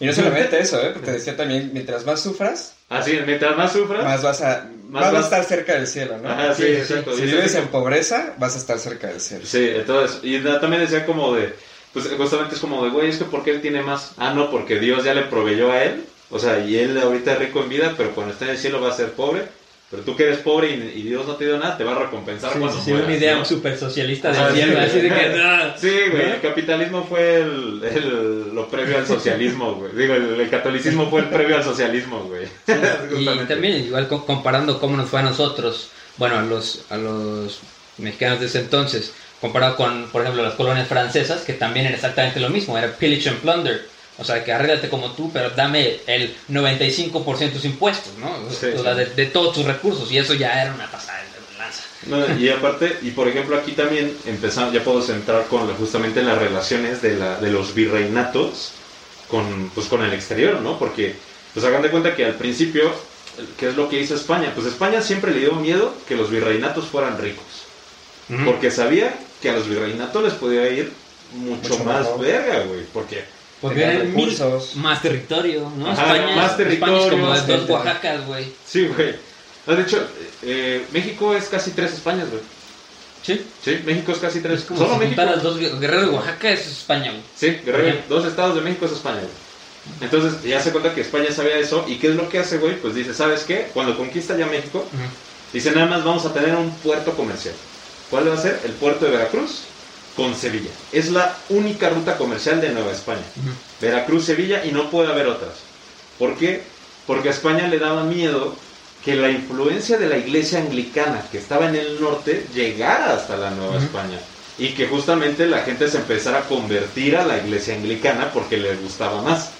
C: Y no solamente eso, ¿eh? Porque te decía también, mientras más sufras,
A: Así, mientras más sufras,
C: más vas a,
A: Más
C: más vas a
A: vas-
C: estar cerca del cielo, ¿no?
A: Ajá, sí, exacto.
C: Si
A: es
C: vives en pobreza, vas a estar cerca del cielo.
A: Sí, entonces, y también decía como de, pues justamente es como de, güey, es que ¿por qué él tiene más? Ah, no, porque Dios ya le proveyó a él, o sea, y él ahorita es rico en vida, pero cuando está en el cielo va a ser pobre. Pero tú que eres pobre y, y Dios no te dio nada, te va a recompensar cuando
B: Sí,
A: mueras,
B: una idea
A: ¿no?
B: súper socialista
A: sí,
B: así de que... ah.
A: Sí, güey, el capitalismo fue el, el- lo previo al socialismo, güey. Digo, el, el catolicismo fue el previo al socialismo, güey. (laughs)
B: Y también, igual co- comparando cómo nos fue a nosotros, bueno, a los, a los mexicanos de ese entonces, comparado con, por ejemplo, las colonias francesas, que también era exactamente lo mismo, era pillage and plunder. O sea, que arréglate como tú, pero dame el 95% de tus impuestos, ¿no?
A: Sí,
B: o sea,
A: sí.
B: de, de todos tus recursos, y eso ya era una pasada de lanza.
A: No, y aparte, y por ejemplo aquí también empezamos, ya puedo centrar con la- justamente en las relaciones de, la, de los virreinatos con, pues, con el exterior, ¿no? Porque, pues hagan de cuenta que al principio, ¿qué es lo que hizo España? Pues España siempre le dio miedo que los virreinatos fueran ricos. Porque sabía que a los virreinatos les podía ir mucho,
C: Mucho
A: más
C: mejor.
A: verga, güey. Porque,
B: Porque
C: Tenían
B: eran mil-
C: recursos.
B: más territorio, ¿no?
A: Ajá,
B: España,
A: más
B: España
A: territorio,
B: es como
A: más
B: de dos. Oaxacas, güey.
A: sí, güey. No, De hecho, eh, México es casi tres Españas, güey.
B: Sí.
A: Sí, México es casi tres.
B: Es como
A: Solo
B: si
A: México.
B: juntaras dos Guerrero de Oaxaca es España, güey.
A: Sí, Guerrero,
B: Ajá.
A: dos estados de México es España, güey. Entonces, ya se cuenta que España sabía eso. ¿Y qué es lo que hace, güey? Pues dice, ¿sabes qué? Cuando conquista ya México, dice, nada más vamos a tener un puerto comercial. ¿Cuál va a ser? El puerto de Veracruz con Sevilla. Es la única ruta comercial de Nueva España. Veracruz, Sevilla y no puede haber otras. ¿Por qué? Porque a España le daba miedo que la influencia de la iglesia anglicana que estaba en el norte llegara hasta la Nueva España y que justamente la gente se empezara a convertir a la iglesia anglicana porque le gustaba más.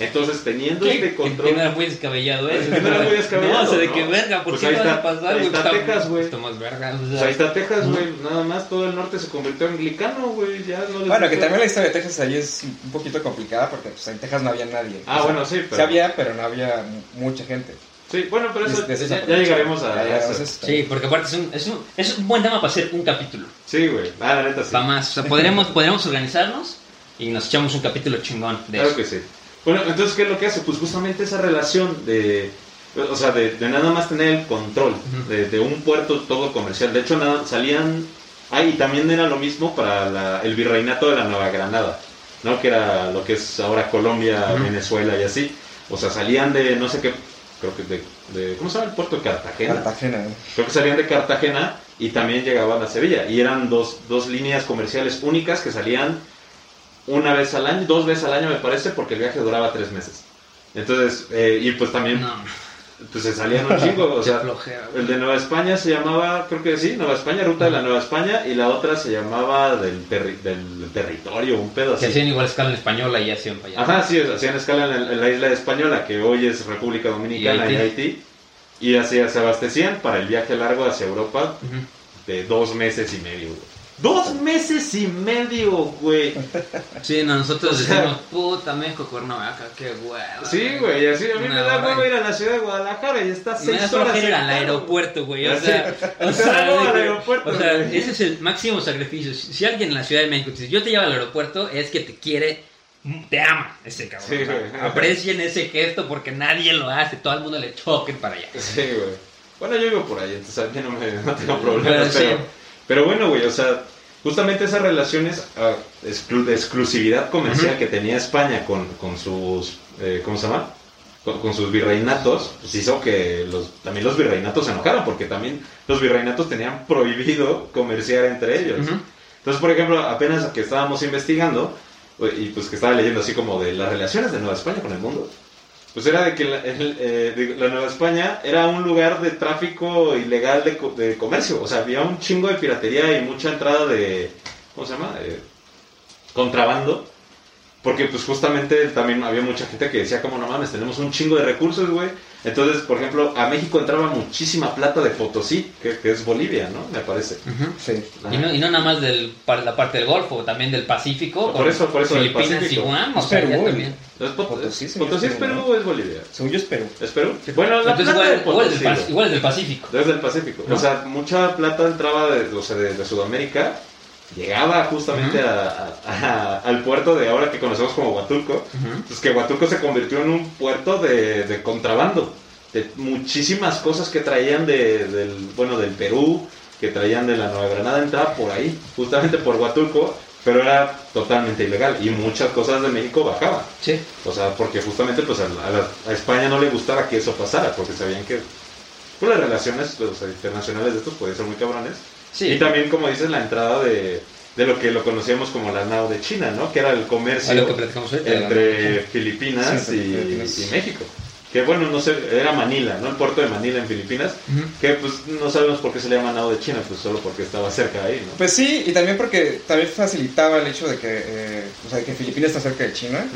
A: Entonces, teniendo
B: ¿Qué?
A: este
B: Que-
A: control...
B: Que no era muy descabellado eso.
A: Que no era muy descabellado,
B: No, o sea, de
A: ¿no?
B: que verga, ¿por
A: Pues
B: qué vas a pasar,
A: ahí
B: güey?
A: está
B: Pues
A: Texas, güey.
B: Está más verga. o sea.
A: Pues ahí está Texas, güey. Nada más todo el norte se convirtió en anglicano, güey. Ya no les
C: Bueno, que también la historia de Texas ahí es un poquito complicada porque pues, en Texas no había nadie.
A: Ah, bueno, sí, pero-
C: Sí había, pero no había mucha gente.
A: Sí, bueno, pero eso,
C: De- de esos
A: ya, llegaremos a
C: Ya
A: eso.
B: Sí, porque aparte es un, es, un, es un buen tema para hacer un capítulo.
A: Sí, güey. Ah, la neta sí.
B: Va más. O sea, podremos, podremos organizarnos y nos echamos un capítulo chingón de
A: Claro
B: eso.
A: que sí. Bueno, entonces, ¿qué es lo que hace? Pues justamente esa relación de, o sea, de, de nada más tener el control de, de un puerto todo comercial. De hecho, nada, salían, ah, y también era lo mismo para la- el virreinato de la Nueva Granada, ¿no? Que era lo que es ahora Colombia, Venezuela y así. O sea, salían de, no sé qué, creo que de, de- ¿cómo se llama el puerto de Cartagena?
C: Cartagena. ¿eh?
A: Creo que salían de Cartagena y también llegaban a Sevilla. Y eran dos, dos líneas comerciales únicas que salían una vez al año, dos veces al año me parece, porque el viaje duraba tres meses. Entonces, eh, y pues también,
B: No,
A: pues se salían un chingo. O sea,
B: flojera,
A: el de Nueva España se llamaba, creo que sí, Nueva España, Ruta de la Nueva España, y la otra se llamaba del, terri- del territorio, un pedo
B: Que
A: así.
B: hacían igual escala en española y hacían para allá.
A: Ajá, sí, hacían escala en, el- en la isla española, que hoy es República Dominicana
B: Y
A: y
B: Haití.
A: Haití. Y así se abastecían para el viaje largo hacia Europa de dos meses y medio, güey. ¡Dos meses y medio, güey!
B: Sí, no, nosotros decimos, puta México, Cuernavaca, qué huevo.
A: Sí, güey, así a mí me da huevo ir a la ciudad de Guadalajara y está
B: Me
A: seis
B: da
A: horas.
B: ir al aeropuerto, güey. O sea, (laughs) o sea,
A: hueva al aeropuerto,
B: o sea, ese es el máximo sacrificio. Si, alguien en la Ciudad de México te dice, yo te llevo al aeropuerto, es que te quiere, te ama ese cabrón.
A: Sí,
B: aprecien ese gesto porque nadie lo hace, todo el mundo le choque para allá.
A: Sí, güey. Bueno, yo vivo por ahí, entonces a mí no, me, no tengo
B: Pero
A: problemas.
B: sí.
A: Pero, bueno, güey, o sea, justamente esas relaciones ah, exclu- de exclusividad comercial que tenía España con, con sus, eh, ¿cómo se llama? Con, con sus virreinatos, pues hizo que los, también los virreinatos se enojaran, porque también los virreinatos tenían prohibido comerciar entre ellos.
B: Ujú.
A: Entonces, por ejemplo, apenas que estábamos investigando, y pues que estaba leyendo así como de las relaciones de Nueva España con el mundo, pues era de que eh, la Nueva España era un lugar de tráfico ilegal de, de comercio. O sea, había un chingo de piratería y mucha entrada de. ¿Cómo se llama? Eh, contrabando. Porque pues justamente también había mucha gente que decía como no mames, tenemos un chingo de recursos, güey. Entonces, por ejemplo, a México entraba muchísima plata de Potosí, que, que es Bolivia, ¿no? Me parece.
C: Sí.
B: Y no, y no nada más del, para la parte del Golfo, también del Pacífico.
A: Por eso- por eso del
B: Filipinas
A: Pacífico.
B: y Guam,
C: Es
B: o sea, ya
C: Perú,
B: también.
A: ¿Es Pot-
C: Potosí,
A: es-
C: sí,
A: ¿Potosí es
C: es
A: Perú o es Bolivia?
C: Según yo es Perú.
A: ¿Es Perú? Bueno, la
B: Entonces
A: plata
B: igual,
A: de
B: igual es
A: Potosí,
B: del, Pac-
A: güey.
B: igual es del Pacífico.
A: Desde el Pacífico.
B: ¿No?
A: O sea, mucha plata entraba de, o sea, de, de Sudamérica, llegaba justamente a- a- al puerto de ahora que conocemos como Huatulco. Pues que Huatulco se convirtió en un puerto de, de contrabando. De muchísimas cosas que traían de, del, bueno, del Perú, que traían de la Nueva Granada, entraba por ahí, justamente por Huatulco, pero era totalmente ilegal. Y muchas cosas de México bajaban.
B: Sí.
A: O sea, porque justamente pues a, la- España no le gustaba que eso pasara, porque sabían que pues las relaciones sea, internacionales de estos pueden ser muy cabrones.
B: Sí.
A: Y también, como dices, la entrada de, de lo que lo conocíamos como la NAO de China, ¿no? Que era el comercio
B: que ahorita,
A: entre
B: la-
A: Filipinas,
C: Sí,
A: y,
C: Filipinas.
A: y México. Que bueno, no sé, era Manila, ¿no? El puerto de Manila en Filipinas. Que pues no sabemos por qué se le llama NAO de China, pues solo porque estaba cerca de ahí, ¿no?
C: Pues sí, y también porque también facilitaba el hecho de que, eh, o sea, que Filipinas está cerca de China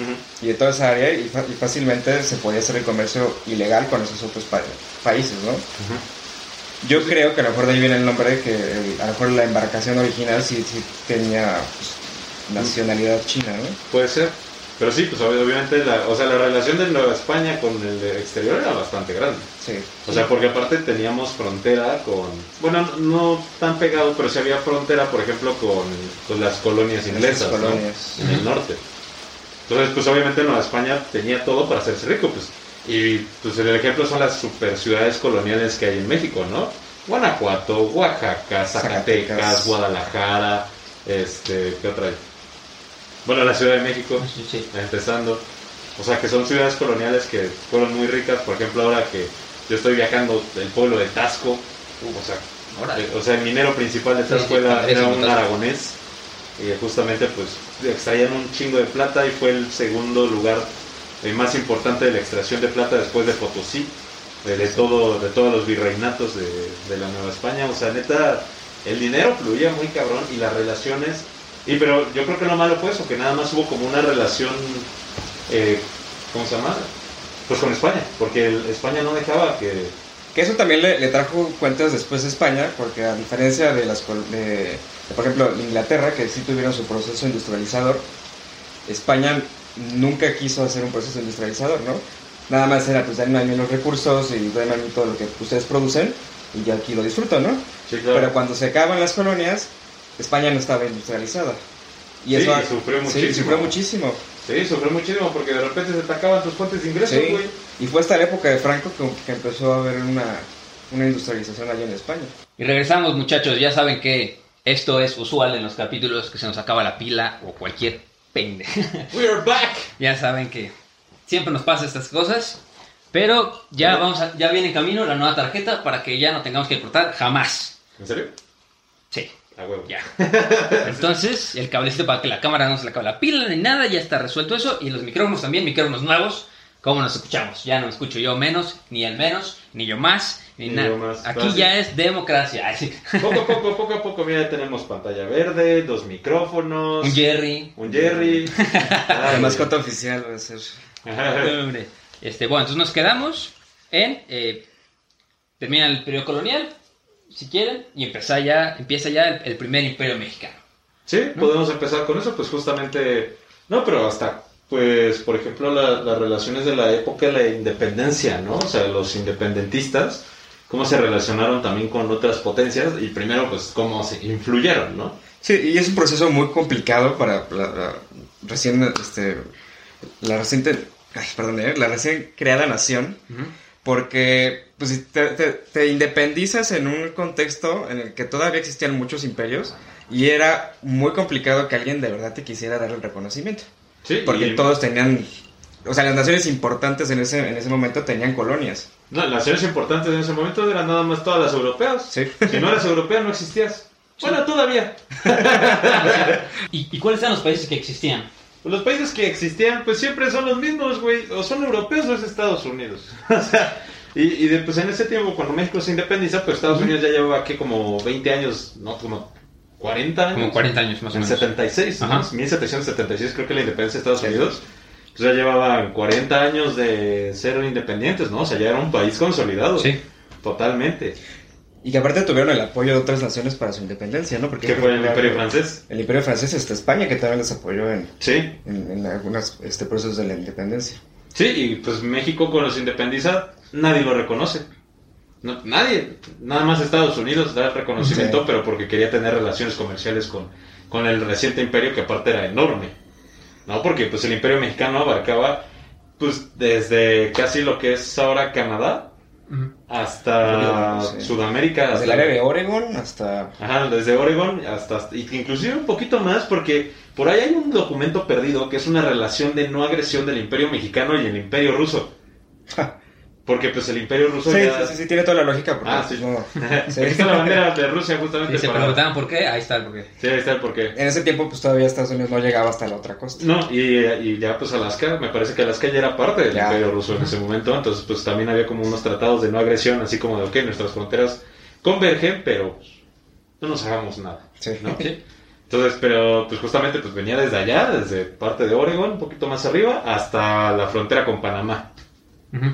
C: y de toda esa área y, y fácilmente se podía hacer el comercio ilegal con esos otros pa- países, ¿no?
A: Ujú.
C: Yo creo que a lo mejor de ahí viene el nombre, que el- a lo mejor la embarcación original sí, sí tenía pues, nacionalidad china, ¿no?
A: Puede ser. Pero sí, pues ob- obviamente, la, o sea, la relación de Nueva España con el exterior era bastante grande.
C: Sí.
A: O sea, porque aparte teníamos frontera con... Bueno, no tan pegado, pero sí había frontera, por ejemplo, con, con las colonias inglesas, ¿no?
C: colonias.
A: En el norte. Entonces, pues obviamente Nueva España tenía todo para hacerse rico, pues. Y pues el ejemplo son las super ciudades coloniales que hay en México, ¿no? Guanajuato, Oaxaca, Zacatecas,
C: Zacatecas.
A: Guadalajara, este, ¿qué otra hay? Bueno, la Ciudad de México,
B: Sí, sí.
A: empezando. O sea, que son ciudades coloniales que fueron muy ricas. Por ejemplo, ahora que yo estoy viajando el pueblo de Tasco, o sea, eh, o sea, el minero principal de Tasco
B: sí,
A: era, un aragonés. Y justamente, pues, extraían un chingo de plata y fue el segundo lugar eh, más importante de la extracción de plata después de Potosí, de, de todo, de todos los virreinatos de, de la Nueva España. O sea, neta, el dinero fluía muy cabrón y las relaciones. Y pero yo creo que lo malo fue eso, que nada más hubo como una relación, eh, ¿cómo se llama? Pues con España, porque el- España no dejaba que...
C: Que eso también le, le trajo cuentas después a España, porque a diferencia de las de, por ejemplo, Inglaterra, que sí tuvieron su proceso industrializador, España nunca quiso hacer un proceso industrializador, ¿no? Nada más era, pues, denme a mí los recursos y denme a mí todo lo que ustedes producen y yo aquí lo disfruto, ¿no?
A: Sí, claro.
C: Pero cuando se acaban las colonias, España no estaba industrializada. Y
A: Sí,
C: eso
A: y sufrió
C: Sí,
A: muchísimo.
C: sufrió muchísimo.
A: Sí, sufrió muchísimo porque de repente se te acaban tus fuentes de ingresos,
C: Sí.
A: güey.
C: Y fue hasta la época de Franco que, que empezó a haber una, una industrialización allá en España.
B: Y regresamos, muchachos. Ya saben que esto es usual en los capítulos que se nos acaba la pila o cualquier pende.
A: We're back.
B: ya saben que siempre nos pasa estas cosas. Pero ya vamos a- ya viene en camino la nueva tarjeta para que ya no tengamos que cortar jamás.
A: ¿En serio?
B: Sí,
A: A huevo.
B: ya. Entonces, el cablecito para que la cámara no se le acabe la pila ni nada, ya está resuelto eso. Y los micrófonos también, micrófonos nuevos. ¿Cómo nos escuchamos? Ya no me escucho yo menos, ni el menos, ni yo más, nada.
A: más.
B: Aquí
A: Fácil.
B: ya es democracia. Ay, sí. (laughs)
A: Poco a poco, poco a poco, mira, ya tenemos pantalla verde, dos micrófonos.
B: Un Jerry.
A: Un Jerry.
C: La mascota oficial va a ser...
B: Este, bueno, entonces nos quedamos en. eh, termina el periodo colonial, si quieren, y empieza ya, empieza ya el, el primer imperio mexicano.
A: Sí, podemos empezar con eso, pues justamente, no, pero hasta, pues, por ejemplo, la- las relaciones de la época de la independencia, ¿no? O sea, los independentistas, cómo se relacionaron también con otras potencias y primero, pues, cómo se influyeron, ¿no?
C: Sí, y es un proceso muy complicado para la, la recién, este, la reciente, ay, perdón, ¿eh? la recién creada nación, porque pues, te, te- te independizas en un contexto en el que todavía existían muchos imperios y era muy complicado que alguien de verdad te quisiera dar el reconocimiento,
A: Sí,
C: porque
A: y-
C: todos tenían, o sea, las naciones importantes en ese, en ese momento tenían colonias.
A: No, las naciones importantes en ese momento eran nada más todas las europeas.
C: Sí.
A: Si no eras europea, no existías. Bueno, todavía. (laughs)
B: ¿Y, y cuáles eran los países que existían?
A: Los países que existían, pues siempre son los mismos, güey. O son europeos o es Estados Unidos. (laughs) o sea, y, y de- pues en ese tiempo, cuando México se independiza, pues Estados Unidos ya llevaba aquí como 20 años, no, como 40 años.
B: Como 40 años más o
A: En
B: menos.
A: 76, ¿no?
B: Ajá.
A: 1776 creo que la independencia de Estados Unidos. Pues ya llevaban 40 años de ser independientes, ¿no? O sea, ya era un país consolidado.
B: Sí.
A: Totalmente.
C: Y que aparte tuvieron el apoyo de otras naciones para su independencia, ¿no? Porque
A: ¿Qué fue el Imperio Francés?
C: El Imperio Francés está España, que también les apoyó en,
A: Sí.
C: en, en algunos este, procesos de la independencia.
A: Sí, y pues México cuando se independiza, nadie lo reconoce. No, nadie, nada más Estados Unidos da el reconocimiento,
C: Sí.
A: pero porque quería tener relaciones comerciales con, con el reciente imperio que aparte era enorme. No, porque pues el imperio mexicano abarcaba pues desde casi lo que es ahora Canadá hasta
C: Sí.
A: Sudamérica.
C: Desde
A: hasta
C: el área de Oregon hasta...
A: Ajá, desde Oregon hasta, y inclusive un poquito más porque por ahí hay un documento perdido que es una relación de no agresión del imperio mexicano y el imperio ruso. Porque pues el imperio ruso
C: Sí,
A: ya...
C: sí, sí, sí, tiene toda la lógica. Porque,
A: Ah, sí.
C: no, (laughs) sí.
A: Aquí está la bandera de Rusia justamente
B: Si se
A: para-
B: preguntaban por qué, ahí está el porqué.
A: Sí, ahí está el porqué.
C: En ese tiempo, pues todavía Estados Unidos no llegaba hasta la otra costa.
A: No, y, y ya pues Alaska, me parece que Alaska ya era parte del
C: Ya.
A: imperio ruso en ese momento, entonces pues también había como unos tratados de no agresión, así como de, ok, nuestras fronteras convergen, pero no nos hagamos nada,
C: Sí.
A: ¿no? Entonces, pero pues justamente pues venía desde allá, desde parte de Oregon, un poquito más arriba, hasta la frontera con Panamá,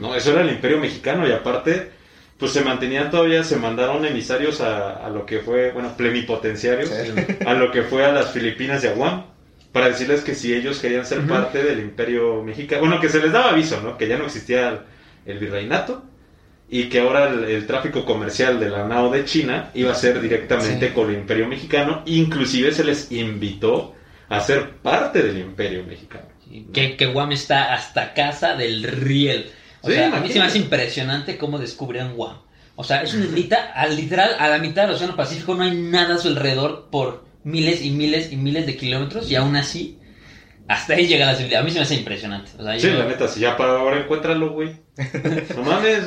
A: ¿no? Eso era el imperio mexicano y aparte pues se mantenían todavía, se mandaron emisarios a, a lo que fue, bueno, plenipotenciarios,
C: Sí.
A: a lo que fue a las Filipinas de Aguam, para decirles que si ellos querían ser parte del imperio mexicano, bueno, que se les daba aviso, ¿no? Que ya no existía el, el virreinato y que ahora el, el tráfico comercial de la NAO de China iba a ser directamente
B: Sí.
A: con el imperio mexicano, inclusive se les invitó a ser parte del imperio mexicano.
B: Que, que Guam está hasta casa del riel. O
A: Sí,
B: sea, a mí se me hace impresionante cómo descubrieron Guam. O sea, es una islita, al literal, a la mitad del Océano Pacífico no hay nada a su alrededor por miles y miles y miles de kilómetros y aún así, hasta ahí llega la civilización. A mí se me hace impresionante. O sea,
A: Sí,
B: yo-
A: la neta, si ya para ahora encuéntralo, güey. (laughs) No mames.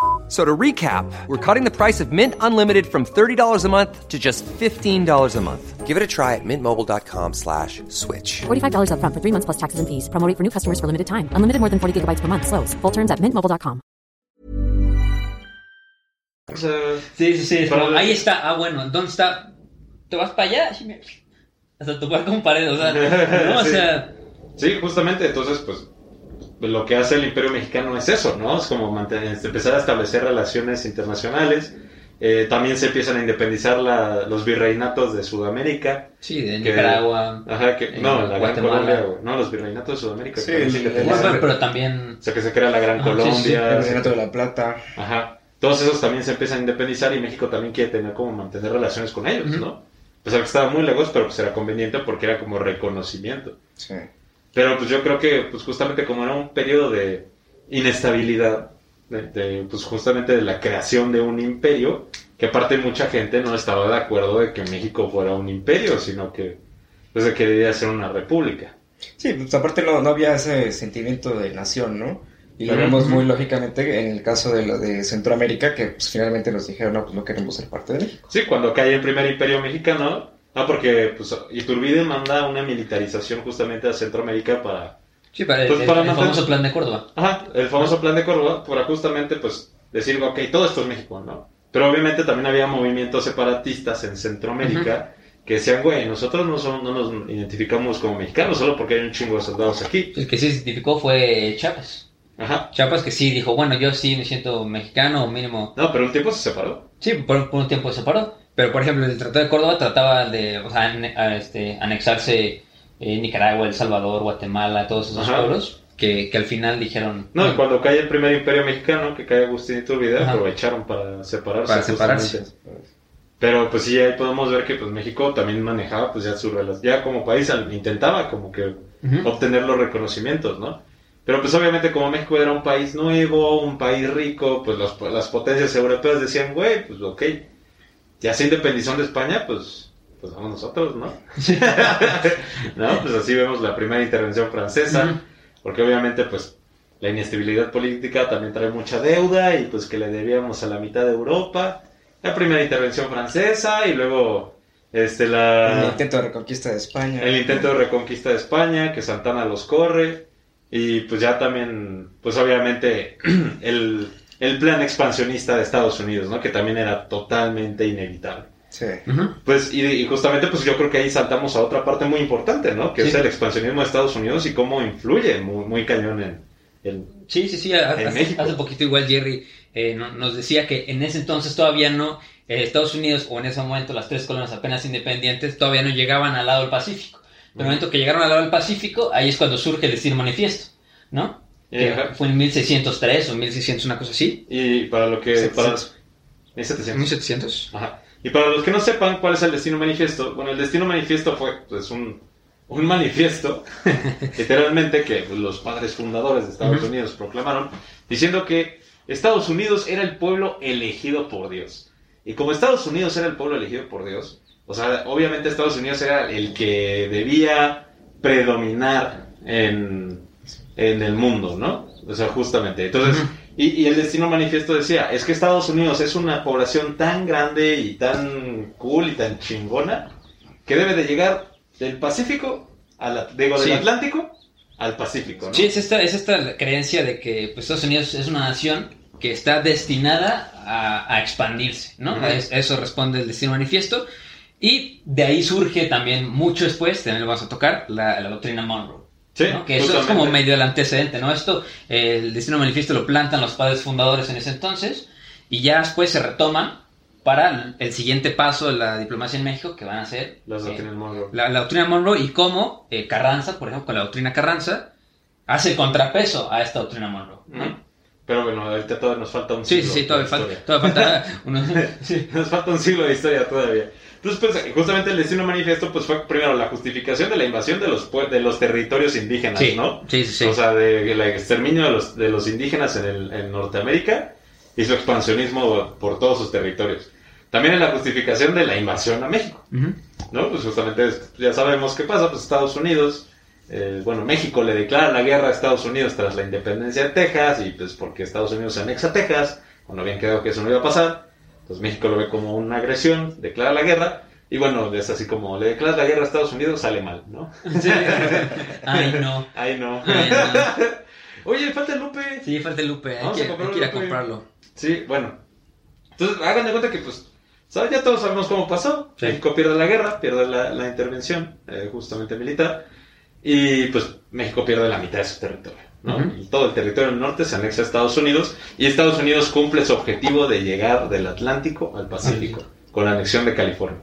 D: F- So to recap, we're cutting the price of Mint Unlimited from $30 a month to just $15 a month. Give it a try at mintmobile.com slash switch.
E: $45 upfront for three months plus taxes and fees. Promo for new customers for limited time. Unlimited more than 40 gigabytes per month. Slows. Full terms at mintmobile.com.
A: O sea,
B: Sí, sí, sí. es
A: Para
B: como,
A: la-
B: ahí está. Ah, bueno, ¿dónde está? ¿Te vas para allá? Sí, me- Hasta topar con pared, o sea, (laughs) no, o sea,
A: Sí, justamente, entonces, pues, lo que hace el Imperio Mexicano es eso, ¿no? Es como mantener, empezar a establecer relaciones internacionales. Eh, también se empiezan a independizar la- los virreinatos de Sudamérica.
B: sí, de
A: Que-
B: Nicaragua.
A: Ajá, que,
B: en
A: no, la Gran
B: Guatemala.
A: Colombia, güey. No, los virreinatos de Sudamérica.
C: Sí,
A: que independizaron.
B: Bueno, pero, pero también
A: O sea, que se crea la Gran
B: sí, sí,
A: Colombia.
C: El
A: se-
C: Reinato de la Plata.
A: Ajá. Todos esos también se empiezan a independizar y México también quiere tener como mantener relaciones con ellos. ¿no? Pues que estaba muy lejos, pero pues era conveniente porque era como reconocimiento.
C: Sí.
A: Pero pues yo creo que pues justamente como era un periodo de inestabilidad, de, de, pues justamente de la creación de un imperio, que aparte mucha gente no estaba de acuerdo de que México fuera un imperio, sino que pues de que debía ser una república.
C: Sí, pues aparte no, no había ese sentimiento de nación, ¿no? Y lo vemos muy lógicamente en el caso de, lo de Centroamérica, que pues, finalmente nos dijeron, no, pues no queremos ser parte de México.
A: Sí, cuando cae el primer imperio mexicano, ah, porque pues Iturbide manda una militarización justamente a Centroamérica para
B: Sí, para el,
A: Pues
B: el-
A: para
B: el
A: mantener-
B: famoso plan de Córdoba.
A: Ajá, el famoso plan de Córdoba para justamente pues decir, ok, todo esto es México, ¿no? Pero obviamente también había movimientos separatistas en Centroamérica que decían, güey, nosotros no, son- no nos identificamos como mexicanos solo porque hay un chingo de soldados aquí.
B: El que sí se identificó fue Chiapas.
A: Ajá.
B: Chiapas que sí dijo, bueno, yo sí me siento mexicano mínimo.
A: No, pero un tiempo se separó.
B: Sí, por, por un tiempo se separó. Pero por ejemplo, el Tratado de Córdoba trataba de o sea, ane- a, este, anexarse eh, Nicaragua, El Salvador, Guatemala, todos esos
A: Ajá.
B: pueblos que, que al final dijeron
A: No, y
B: "Mm,
A: cuando cae el primer imperio mexicano, que cae Agustín Iturbide,
B: Ajá.
A: aprovecharon para separarse.
B: Para separarse.
A: justamente. Pero pues sí, ahí podemos ver que pues México también manejaba pues ya su relación, ya como país intentaba como que obtener los reconocimientos, ¿no? Pero pues obviamente como México era un país nuevo, un país rico, pues los- las potencias europeas decían, güey, pues ok, ya se independizó de España, pues, pues vamos nosotros, ¿no? (laughs) ¿No? Pues así vemos la primera intervención francesa, porque obviamente pues la inestabilidad política también trae mucha deuda y pues que le debíamos a la mitad de Europa. La primera intervención francesa y luego este la
C: El intento de reconquista de España.
A: el intento de reconquista de España, que Santana los corre, y pues ya también, pues obviamente, (clears throat) el, el plan expansionista de Estados Unidos, ¿no? Que también era totalmente inevitable.
C: Sí.
A: Pues, y, y justamente, pues yo creo que ahí saltamos a otra parte muy importante, ¿no? Que
B: Sí.
A: es el expansionismo de Estados Unidos y cómo influye muy, muy cañón en el...
B: Sí, sí, sí. Hace,
A: En México.
B: hace poquito igual Jerry eh, no- nos decía que en ese entonces todavía no, eh, Estados Unidos o en ese momento las tres colonias apenas independientes todavía no llegaban al lado del Pacífico. Pero el momento que llegaron al lado del Pacífico, ahí es cuando surge el Estilo Manifiesto, ¿no?
A: Ajá.
B: fue en 1603 o 1600, una cosa así.
A: Y para lo que... Para,
C: 700.
A: 1700.
B: 1700.
A: Ajá. Y para los que no sepan cuál es el Destino Manifiesto, bueno, el Destino Manifiesto fue pues, un, un manifiesto, (laughs) literalmente, que los padres fundadores de Estados Unidos proclamaron, diciendo que Estados Unidos era el pueblo elegido por Dios. Y como Estados Unidos era el pueblo elegido por Dios, o sea, obviamente Estados Unidos era el que debía predominar en, en el mundo, ¿no? O sea, justamente. Entonces, y, y el destino manifiesto decía, es que Estados Unidos es una población tan grande y tan cool y tan chingona que debe de llegar del Pacífico, a la, digo, del
B: Sí.
A: Atlántico al Pacífico, ¿no?
B: Sí, es esta, es esta creencia de que pues, Estados Unidos es una nación que está destinada a, a expandirse, ¿no?
A: Ujú.
B: A es- eso responde el Destino Manifiesto. Y de ahí surge también, mucho después, también lo vamos a tocar, la, la doctrina Monroe.
A: Sí,
B: ¿no? Que eso es como medio el antecedente, ¿no? Esto, eh, el Destino Manifiesto lo plantan los padres fundadores en ese entonces, y ya después se retoman para el siguiente paso de la diplomacia en México, que van a ser eh,
A: doctrinas Monroe.
B: la, la doctrina Monroe y cómo eh, Carranza, por ejemplo, con la doctrina Carranza, hace contrapeso a esta doctrina Monroe. ¿no?
A: Pero bueno, ahorita todavía nos falta un siglo
B: sí, sí,
A: de
B: todavía falta, todavía (laughs) falta unos... sí.
A: Nos falta un siglo de historia todavía. Entonces, pues, justamente el destino manifiesto, pues, fue primero la justificación de la invasión de los, de los territorios indígenas,
B: Sí,
A: ¿no?
B: sí, sí, sí.
A: O sea, de, el exterminio de los, de los indígenas en, el, en Norteamérica y su expansionismo por todos sus territorios. También en la justificación de la invasión a México. ¿no? Pues justamente es- ya sabemos qué pasa, pues Estados Unidos, eh, bueno, México le declara la guerra a Estados Unidos tras la independencia de Texas y pues porque Estados Unidos se anexa a Texas, cuando habían quedado que eso no iba a pasar, pues México lo ve como una agresión, declara la guerra y bueno, es así como le declaras la guerra a Estados Unidos, sale mal, ¿no?
B: Sí. (laughs) Ay, no.
A: Ay, no.
B: Ay, no. (laughs)
A: Oye, falta Lupe.
B: Sí, falta el Lupe, hay que,
A: a comprar
B: hay que ir a
A: Lupe.
B: comprarlo.
A: Sí, bueno. Entonces, hagan de cuenta que, pues, ¿sabes? ya todos sabemos cómo pasó.
B: Sí.
A: México pierde la guerra, pierde la, la intervención, eh, justamente militar, y pues México pierde la mitad de su territorio. ¿no? Todo el territorio del norte se anexa a Estados Unidos, y Estados Unidos cumple su objetivo de llegar del Atlántico al Pacífico, con la anexión de California.